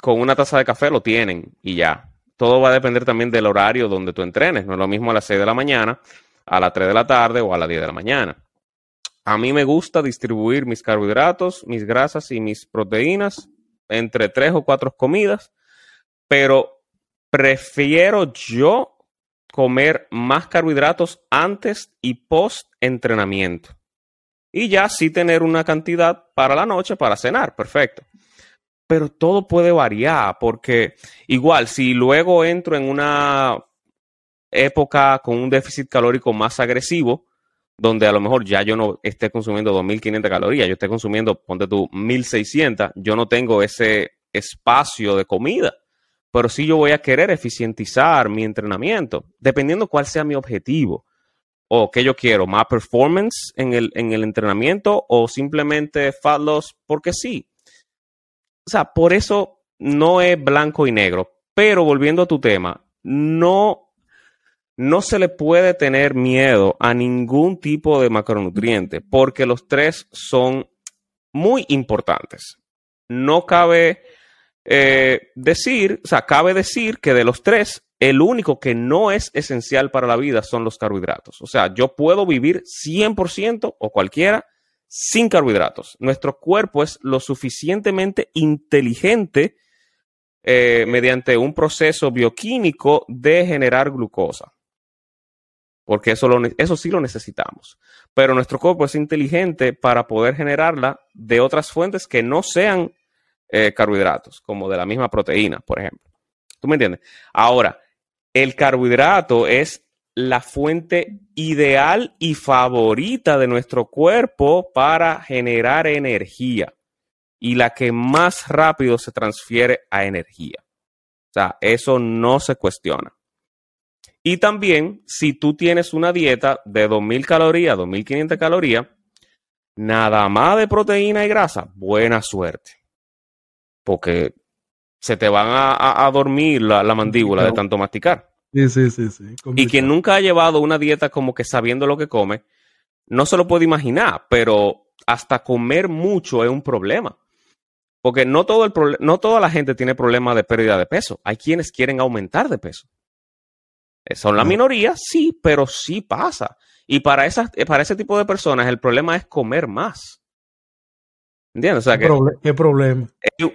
con una taza de café lo tienen y ya. Todo va a depender también del horario donde tú entrenes. No es lo mismo a las 6 de la mañana, a las 3 de la tarde o a las 10 de la mañana. A mí me gusta distribuir mis carbohidratos, mis grasas y mis proteínas entre tres o cuatro comidas, pero prefiero yo comer más carbohidratos antes y post entrenamiento. Y ya sí tener una cantidad para la noche para cenar, perfecto. Pero todo puede variar porque igual si luego entro en una época con un déficit calórico más agresivo, donde a lo mejor ya yo no esté consumiendo 2.500 calorías, yo esté consumiendo, ponte tú, 1.600, yo no tengo ese espacio de comida, pero sí yo voy a querer eficientizar mi entrenamiento, dependiendo cuál sea mi objetivo o qué yo quiero, más performance en el, en el entrenamiento o simplemente fat loss porque sí. O sea, por eso no es blanco y negro, pero volviendo a tu tema, no no se le puede tener miedo a ningún tipo de macronutriente porque los tres son muy importantes. No cabe eh, decir, o sea, cabe decir que de los tres, el único que no es esencial para la vida son los carbohidratos. O sea, yo puedo vivir 100% o cualquiera sin carbohidratos. Nuestro cuerpo es lo suficientemente inteligente eh, mediante un proceso bioquímico de generar glucosa porque eso, eso sí lo necesitamos. Pero nuestro cuerpo es inteligente para poder generarla de otras fuentes que no sean eh, carbohidratos, como de la misma proteína, por ejemplo. ¿Tú me entiendes? Ahora, el carbohidrato es la fuente ideal y favorita de nuestro cuerpo para generar energía y la que más rápido se transfiere a energía. O sea, eso no se cuestiona. Y también, si tú tienes una dieta de 2.000 calorías, 2.500 calorías, nada más de proteína y grasa, buena suerte. Porque se te van a, dormir la, mandíbula de tanto masticar. Sí, sí, sí, sí. Y quien nunca ha llevado una dieta como que sabiendo lo que come, no se lo puede imaginar, pero hasta comer mucho es un problema. Porque no, todo el no toda la gente tiene problema de pérdida de peso. Hay quienes quieren aumentar de peso. Eh, son la minoría, sí, pero sí pasa. Y para, esas, eh, para ese tipo de personas el problema es comer más. ¿Entiendes? O sea, ¿Qué, ¿Qué problema?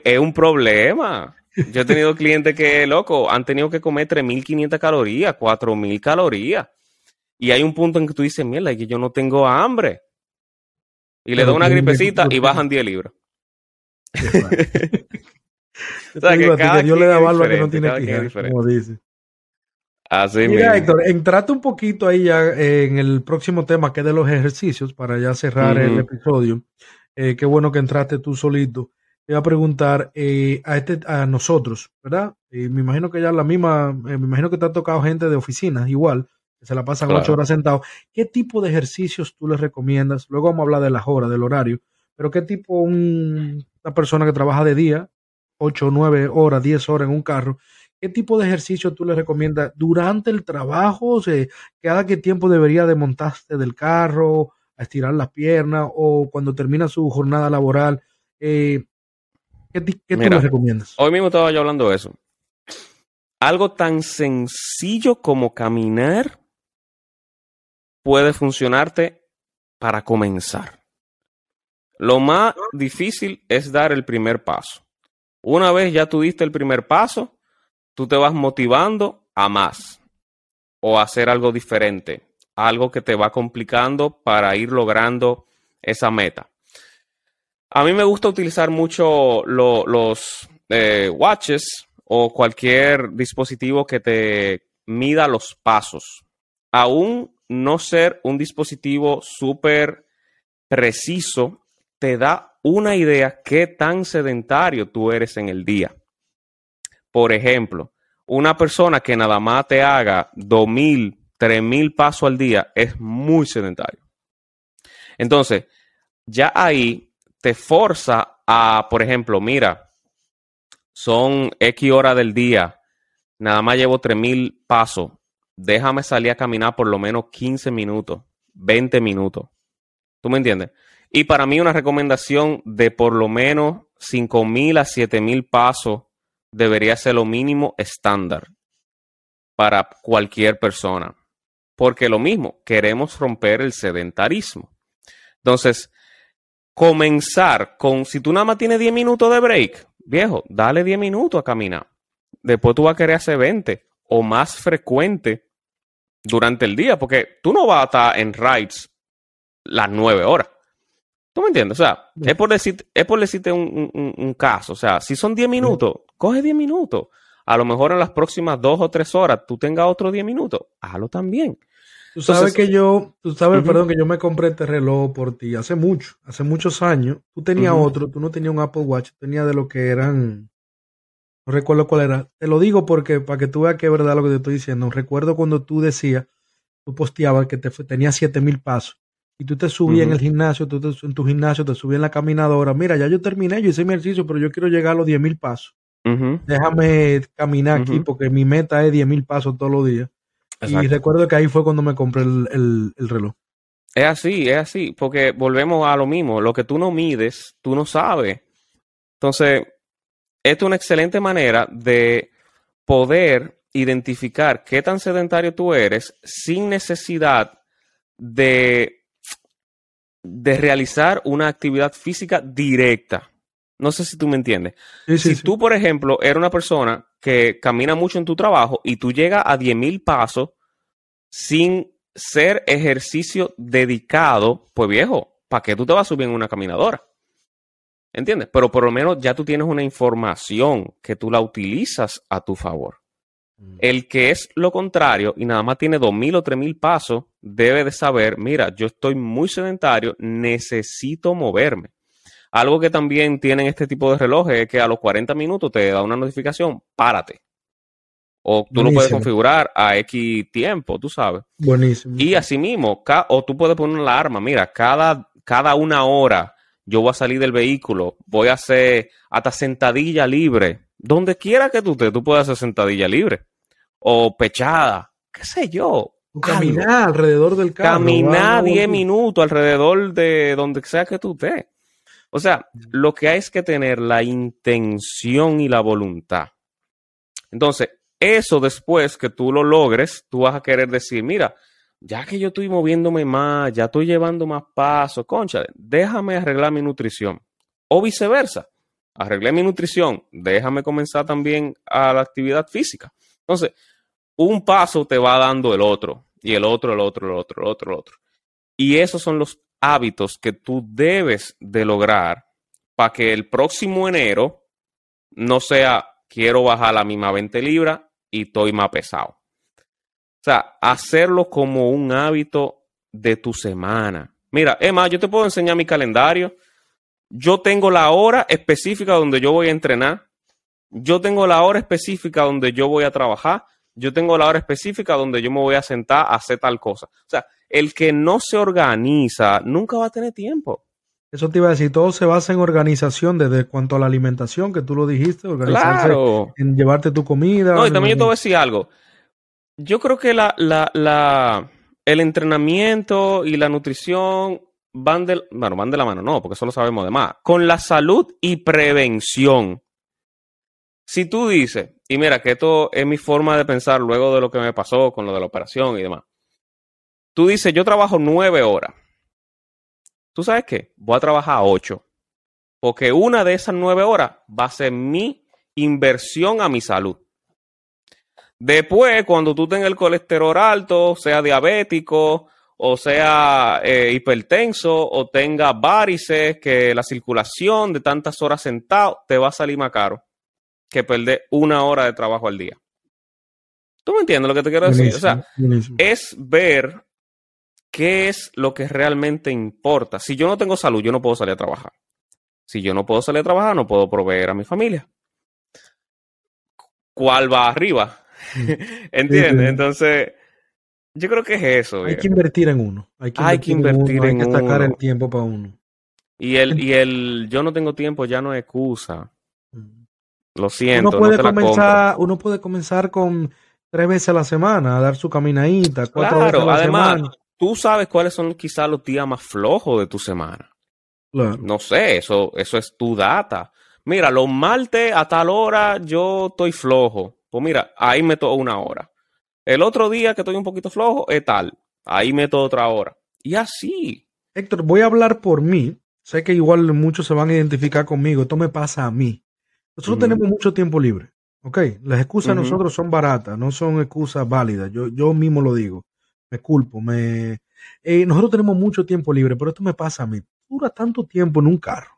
Es, un problema. Yo he tenido clientes que, loco, han tenido que comer 3.500 calorías, 4.000 calorías. Y hay un punto en que tú dices, mierda, que yo no tengo hambre. Y le da una gripecita y bajan 10 libras. o sea, que cada Dios le da barba que no tiene que como dice. Así Mira, Héctor, entrate un poquito ahí ya en el próximo tema que es de los ejercicios para ya cerrar el episodio. Eh, qué bueno que entraste tú solito. Te voy a preguntar eh, a, este, a nosotros, ¿verdad? Y me imagino que ya la misma, eh, me imagino que te ha tocado gente de oficinas igual, que se la pasan ocho horas sentados. ¿Qué tipo de ejercicios tú les recomiendas? Luego vamos a hablar de las horas, del horario, pero ¿qué tipo una persona que trabaja de día, ocho, nueve horas, diez horas en un carro, ¿Qué tipo de ejercicio tú le recomiendas durante el trabajo? O sea, ¿Cada qué tiempo debería de montarse del carro, a estirar las piernas o cuando termina su jornada laboral? Eh, ¿Qué, qué tú le recomiendas? Hoy mismo estaba yo hablando de eso. Algo tan sencillo como caminar puede funcionarte para comenzar. Lo más difícil es dar el primer paso. Una vez ya tuviste el primer paso, tú te vas motivando a más o a hacer algo diferente, algo que te va complicando para ir logrando esa meta. A mí me gusta utilizar mucho los eh, watches o cualquier dispositivo que te mida los pasos. Aún no ser un dispositivo súper preciso, te da una idea qué tan sedentario tú eres en el día. Por ejemplo, una persona que nada más te haga 2.000, 3.000 pasos al día es muy sedentario. Entonces, ya ahí te forza a, por ejemplo, mira, son X horas del día, nada más llevo 3.000 pasos, déjame salir a caminar por lo menos 15 minutos, 20 minutos. ¿Tú me entiendes? Y para mí una recomendación de por lo menos 5.000 a 7.000 pasos debería ser lo mínimo estándar para cualquier persona. Porque lo mismo, queremos romper el sedentarismo. Entonces, comenzar con, si tú nada más tienes 10 minutos de break, viejo, dale 10 minutos a caminar. Después tú vas a querer hacer 20 o más frecuente durante el día, porque tú no vas a estar en rides las 9 horas. ¿Tú me entiendes? O sea, es por, decir, es por decirte un, caso. O sea, si son 10 minutos, coge 10 minutos. A lo mejor en las próximas dos o tres horas tú tengas otros 10 minutos. Hazlo también. Tú sabes que yo, tú sabes, perdón, que yo me compré este reloj por ti hace mucho, hace muchos años. Tú tenías otro, tú no tenías un Apple Watch, tenías de lo que eran, no recuerdo cuál era. Te lo digo porque para que tú veas que es verdad lo que te estoy diciendo. Recuerdo cuando tú decías, tú posteabas que te tenía 7000 pasos y tú te subías en el gimnasio, tú en tu gimnasio te subías en la caminadora, mira, ya yo terminé, yo hice mi ejercicio, pero yo quiero llegar a los 10 Déjame caminar aquí porque mi meta es 10 mil pasos todos los días. Y recuerdo que ahí fue cuando me compré el, reloj. Es así, es así, porque volvemos a lo mismo, lo que tú no mides, tú no sabes. Entonces, esta es una excelente manera de poder identificar qué tan sedentario tú eres sin necesidad de de realizar una actividad física directa. No sé si tú me entiendes. si tú, por ejemplo, eres una persona que camina mucho en tu trabajo y tú llegas a 10.000 pasos sin ser ejercicio dedicado, pues viejo, ¿para qué tú te vas a subir en una caminadora? ¿Entiendes? Pero por lo menos ya tú tienes una información que tú la utilizas a tu favor. Mm. El que es lo contrario y nada más tiene 2.000 o 3.000 pasos, debe de saber, mira, yo estoy muy sedentario, necesito moverme. Algo que también tienen este tipo de relojes es que a los 40 minutos te da una notificación, párate. O tú lo puedes configurar a X tiempo, tú sabes. Buenísimo. Y asimismo, o tú puedes poner una alarma, mira, cada, cada una hora yo voy a salir del vehículo, voy a hacer hasta sentadilla libre donde quiera que tú estés, tú puedes hacer sentadilla libre o pechada, qué sé yo. Caminar alrededor del carro. Caminar 10 minutos alrededor de donde sea que tú estés. O sea, lo que hay es que tener la intención y la voluntad. Entonces, eso después que tú lo logres, tú vas a querer decir, mira, ya que yo estoy moviéndome más, ya estoy llevando más pasos, concha, déjame arreglar mi nutrición. O viceversa, arreglé mi nutrición, déjame comenzar también a la actividad física. Entonces, un paso te va dando el otro, y el otro, el otro, el otro, el otro, el otro. Y esos son los hábitos que tú debes de lograr para que el próximo enero no sea quiero bajar la misma 20 libras y estoy más pesado. O sea, hacerlo como un hábito de tu semana. Mira, Emma, yo te puedo enseñar mi calendario. Yo tengo la hora específica donde yo voy a entrenar. Yo tengo la hora específica donde yo voy a trabajar. Yo tengo la hora específica donde yo me voy a sentar a hacer tal cosa. O sea, el que no se organiza nunca va a tener tiempo. Eso te iba a decir, todo se basa en organización desde cuanto a la alimentación, que tú lo dijiste, organizarse en llevarte tu comida. No, y también yo te voy a decir algo. Yo creo que la, la, la, el entrenamiento y la nutrición van de, bueno, van de la mano, no, porque eso lo sabemos de más. Con la salud y prevención. Si tú dices, y mira que esto es mi forma de pensar luego de lo que me pasó con lo de la operación y demás. Tú dices, yo trabajo nueve horas ¿tú sabes qué? Voy a trabajar ocho. Porque una de esas nueve horas va a ser mi inversión a mi salud. Después, cuando tú tengas el colesterol alto, sea diabético, o sea eh, hipertenso, o tenga varices, que la circulación de tantas horas sentado te va a salir más caro que perder una hora de trabajo al día. ¿Tú me entiendes lo que te quiero decir? O sea, es ver ¿qué es lo que realmente importa? Si yo no tengo salud, yo no puedo salir a trabajar. Si yo no puedo salir a trabajar, no puedo proveer a mi familia. ¿Cuál va arriba? ¿Entiendes? Entonces, yo creo que es eso. Hay que invertir en uno. Hay que invertir, en, uno. Hay que sacar el tiempo para uno. Y el, y el yo no tengo tiempo ya no es excusa. Lo siento. Uno puede, comenzar, uno puede comenzar con tres veces a la semana, a dar su caminadita, cuatro veces a la además, semana tú sabes cuáles son quizás los días más flojos de tu semana. No sé, eso, eso es tu data. Mira, los martes a tal hora yo estoy flojo. Pues mira, ahí meto una hora. El otro día que estoy un poquito flojo es tal. Ahí meto otra hora. Y así. Héctor, voy a hablar por mí. Sé que igual muchos se van a identificar conmigo. Esto me pasa a mí. Nosotros tenemos mucho tiempo libre. ¿Ok? Las excusas nosotros son baratas, no son excusas válidas. Yo, yo mismo lo digo me culpo, me... Eh, nosotros tenemos mucho tiempo libre, pero esto me pasa a mí. Dura tanto tiempo en un carro,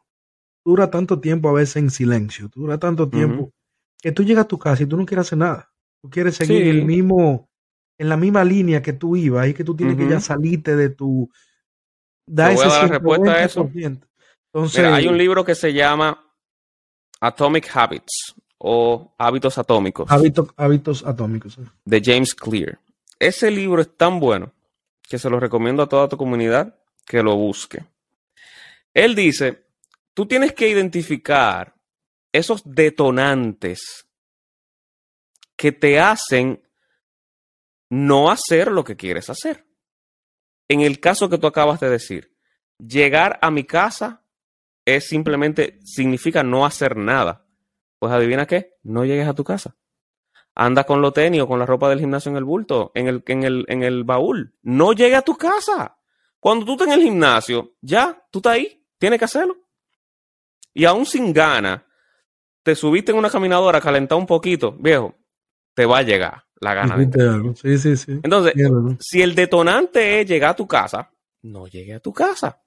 dura tanto tiempo a veces en silencio, dura tanto tiempo que tú llegas a tu casa y tú no quieres hacer nada. Tú quieres seguir el mismo, en la misma línea que tú ibas y que tú tienes que ya salirte de tu... Da ese voy respuesta a eso. Entonces, hay un libro que se llama Atomic Habits o Hábitos Atómicos. Hábitos, hábitos atómicos. De James Clear. Ese libro es tan bueno que se lo recomiendo a toda tu comunidad que lo busque. Él dice, tú tienes que identificar esos detonantes que te hacen no hacer lo que quieres hacer. En el caso que tú acabas de decir, llegar a mi casa es simplemente, significa no hacer nada. Pues adivina qué, no llegues a tu casa anda con los tenis o con la ropa del gimnasio en el bulto, en el, en el, en el baúl. No llegue a tu casa. Cuando tú estás en el gimnasio, ya, tú estás ahí, tienes que hacerlo. Y aún sin gana, te subiste en una caminadora, calentado un poquito, viejo, te va a llegar la gana. Sí, sí, sí. Entonces, si el detonante es llegar a tu casa, no llegue a tu casa.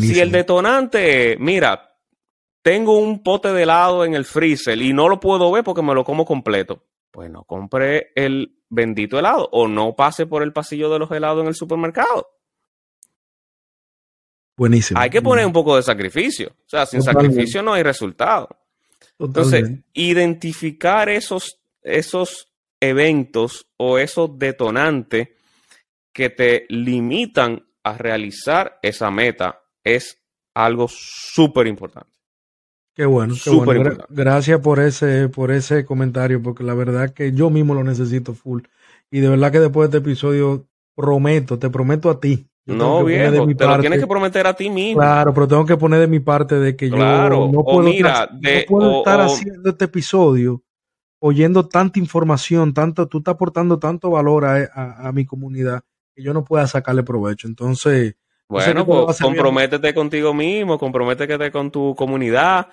Si el detonante, mira, tengo un pote de helado en el freezer y no lo puedo ver porque me lo como completo. Pues no compre el bendito helado o no pase por el pasillo de los helados en el supermercado. Buenísimo. Hay que poner un poco de sacrificio. O sea, sin sacrificio no hay resultado. Entonces, identificar esos, esos eventos o esos detonantes que te limitan a realizar esa meta es algo súper importante. Qué bueno, qué bueno. Gracias por ese, por ese comentario, porque la verdad que yo mismo lo necesito full. Y de verdad que después de este episodio prometo, te prometo a ti. No, viejo, te lo tienes que prometer a ti mismo. Claro, pero tengo que poner de mi parte de que yo no puedo, estar, estar haciendo este episodio oyendo tanta información, tanto, tú estás aportando tanto valor a, a, mi comunidad que yo no pueda sacarle provecho. Entonces, bueno, pues comprométete contigo mismo, comprométete con tu comunidad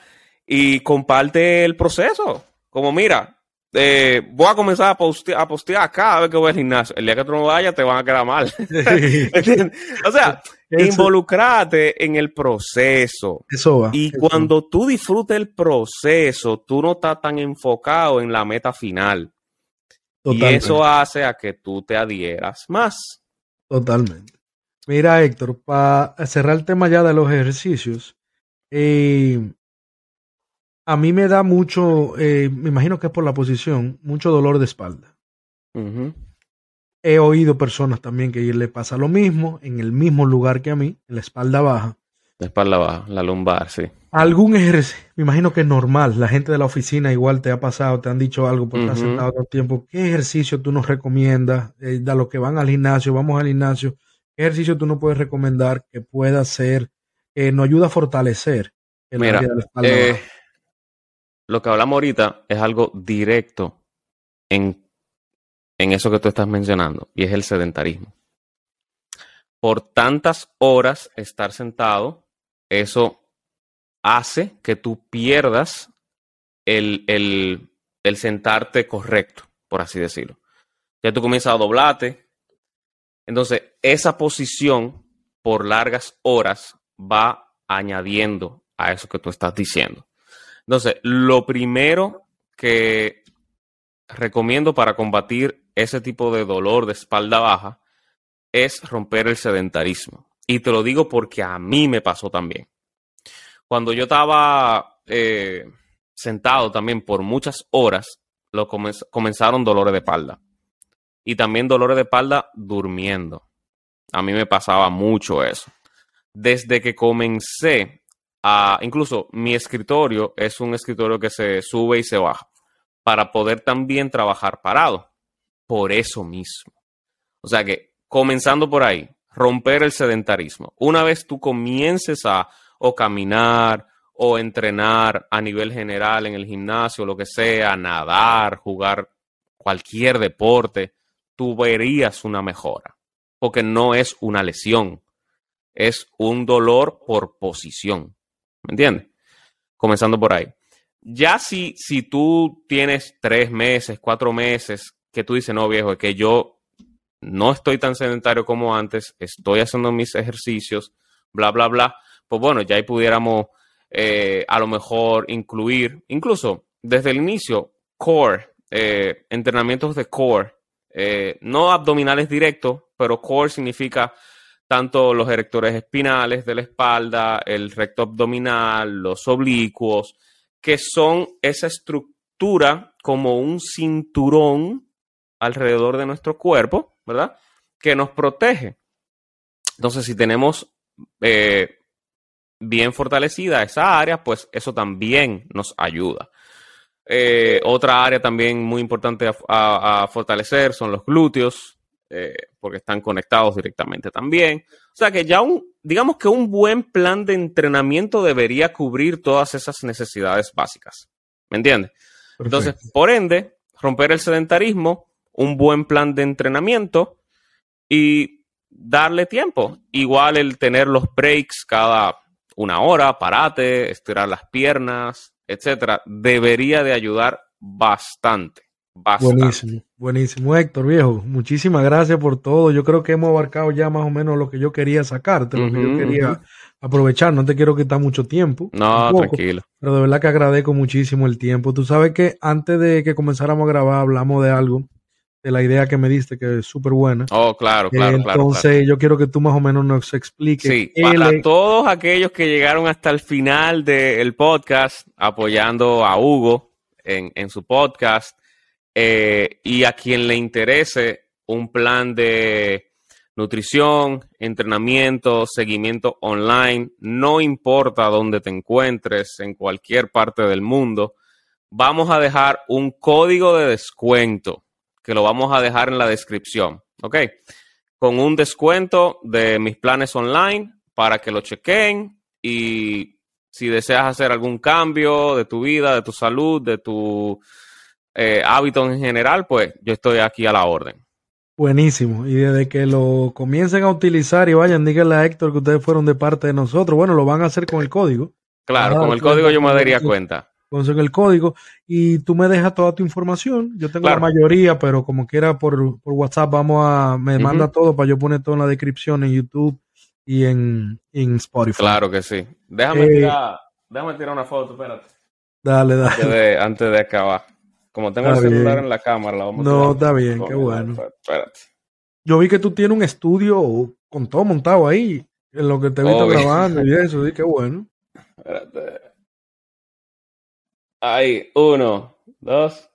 y comparte el proceso. Como mira, eh, voy a comenzar a postear, a postear cada vez que voy al gimnasio. El día que tú no vayas te van a quedar mal. o sea, involucrate en el proceso. Eso va. Y cuando tú disfrutes el proceso, tú no estás tan enfocado en la meta final. Y eso hace a que tú te adhieras más. Totalmente. Mira, Héctor, para cerrar el tema ya de los ejercicios, eh, a mí me da mucho, eh, me imagino que es por la posición, mucho dolor de espalda. He oído personas también que le pasa lo mismo, en el mismo lugar que a mí, en la espalda baja. La espalda baja, la lumbar, sí. Algún ejercicio, me imagino que es normal, la gente de la oficina igual te ha pasado, te han dicho algo por estar sentado todo el tiempo. ¿Qué ejercicio tú nos recomiendas? Eh, de los que van al gimnasio, vamos al gimnasio, ¿qué ejercicio tú nos puedes recomendar que pueda ser, que nos ayuda a fortalecer el Mira, de la espalda eh, lo que hablamos ahorita es algo directo en, en eso que tú estás mencionando, y es el sedentarismo. Por tantas horas estar sentado, eso hace que tú pierdas el, el, el sentarte correcto, por así decirlo. Ya tú comienzas a doblarte. Entonces, esa posición por largas horas va añadiendo a eso que tú estás diciendo. Entonces, lo primero que recomiendo para combatir ese tipo de dolor de espalda baja es romper el sedentarismo. Y te lo digo porque a mí me pasó también. Cuando yo estaba eh, sentado también por muchas horas, lo comenzaron dolores de espalda. Y también dolores de espalda durmiendo. A mí me pasaba mucho eso. Desde que comencé incluso mi escritorio es un escritorio que se sube y se baja para poder también trabajar parado. Por eso mismo. O sea que, comenzando por ahí, romper el sedentarismo. Una vez tú comiences a o caminar o entrenar a nivel general en el gimnasio, lo que sea, nadar, jugar cualquier deporte, tú verías una mejora. Porque no es una lesión, es un dolor por posición. ¿Me entiendes? Comenzando por ahí. Ya si, si tú tienes tres meses, cuatro meses, que tú dices, no, viejo, es que yo no estoy tan sedentario como antes, estoy haciendo mis ejercicios, bla, bla, bla, pues bueno, ya ahí pudiéramos eh, a lo mejor incluir, incluso desde el inicio, core, eh, entrenamientos de core, eh, no abdominales directos, pero core significa tanto los erectores espinales de la espalda, el recto abdominal, los oblicuos, que son esa estructura como un cinturón alrededor de nuestro cuerpo, ¿verdad? Que nos protege. Entonces, si tenemos eh, bien fortalecida esa área, pues eso también nos ayuda. Eh, otra área también muy importante a fortalecer son los glúteos, eh, porque están conectados directamente también. O sea que ya un, digamos que un buen plan de entrenamiento debería cubrir todas esas necesidades básicas. ¿Me entiendes? Entonces, por ende, romper el sedentarismo, un buen plan de entrenamiento y darle tiempo. Igual el tener los breaks cada una hora, parate, estirar las piernas, etcétera, debería de ayudar bastante. Buenísimo, buenísimo, Héctor, viejo. Muchísimas gracias por todo. Yo creo que hemos abarcado ya más o menos lo que yo quería sacarte, lo que yo quería aprovechar. No te quiero quitar mucho tiempo. No, tranquilo. Pero de verdad que agradezco muchísimo el tiempo. Tú sabes que antes de que comenzáramos a grabar hablamos de algo, de la idea que me diste, que es súper buena. Oh, claro, claro, claro. Entonces yo quiero que tú más o menos nos expliques. Sí, para todos aquellos que llegaron hasta el final del podcast apoyando a Hugo en, en su podcast eh, y a quien le interese un plan de nutrición, entrenamiento, seguimiento online, no importa dónde te encuentres, en cualquier parte del mundo, vamos a dejar un código de descuento que lo vamos a dejar en la descripción, ¿ok? Con un descuento de mis planes online para que lo chequen y si deseas hacer algún cambio de tu vida, de tu salud, de tu eh, hábito en general, pues yo estoy aquí a la orden. Buenísimo. Y desde que lo comiencen a utilizar y vayan, díganle a Héctor que ustedes fueron de parte de nosotros. Bueno, lo van a hacer con el código. Claro, con el código yo me daría cuenta. Con el código y tú me dejas toda tu información. Yo tengo la mayoría, pero como quiera por, WhatsApp vamos a, me manda todo para yo poner todo en la descripción en YouTube y en, Spotify. Claro que sí. Déjame, eh, tirar, déjame tirar una foto, espérate. Dale, dale. Antes de, antes de acabar. Como tengo el celular en la cámara, la vamos No, está bien, qué bueno. Espérate. Yo vi que tú tienes un estudio con todo montado ahí, en lo que te he visto grabando y eso, sí, qué bueno. Espérate. Ahí, uno, dos.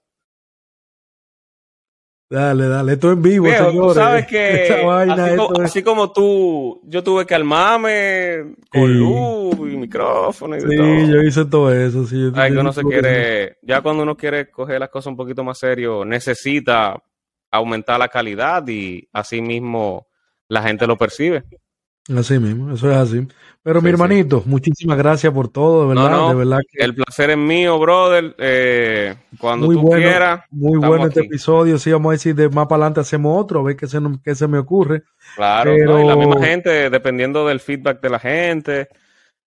Dale, dale, esto es vivo, señores. Tú sabes que así, como, tú, yo tuve que armarme con luz y micrófono y sí, yo hice todo eso. Sí, Ay, que uno se quiere, ya cuando uno quiere coger las cosas un poquito más serio, necesita aumentar la calidad y así mismo la gente lo percibe. Así mismo, eso es así. Pero mi hermanito, muchísimas gracias por todo, de verdad, de verdad El placer es mío, brother. Eh, cuando tú quieras. Muy bueno este episodio. Sí, vamos a decir, de más para adelante hacemos otro, a ver qué se, qué se me ocurre. Claro, y la misma gente, dependiendo del feedback de la gente.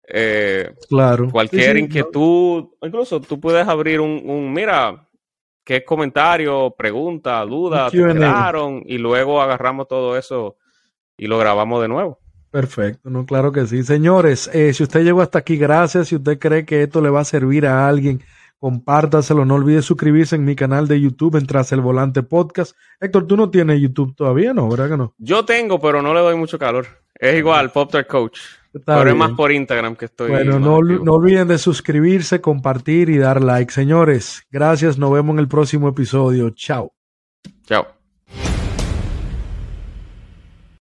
Eh, claro. Cualquier inquietud, incluso tú puedes abrir un, un mira, qué comentario, pregunta, duda te quedaron, y luego agarramos todo eso y lo grabamos de nuevo. Perfecto, no, claro que sí. Señores, eh, si usted llegó hasta aquí, gracias. Si usted cree que esto le va a servir a alguien, compártaselo. No olvide suscribirse en mi canal de YouTube en Tras el Volante Podcast. Héctor, tú no tienes YouTube todavía, ¿no? ¿Verdad que no? Yo tengo, pero no le doy mucho calor. Es igual, Poptar Coach. pero es más por Instagram que estoy. Bueno, no, no olviden de suscribirse, compartir y dar like. Señores, gracias. Nos vemos en el próximo episodio. Chao. Chao.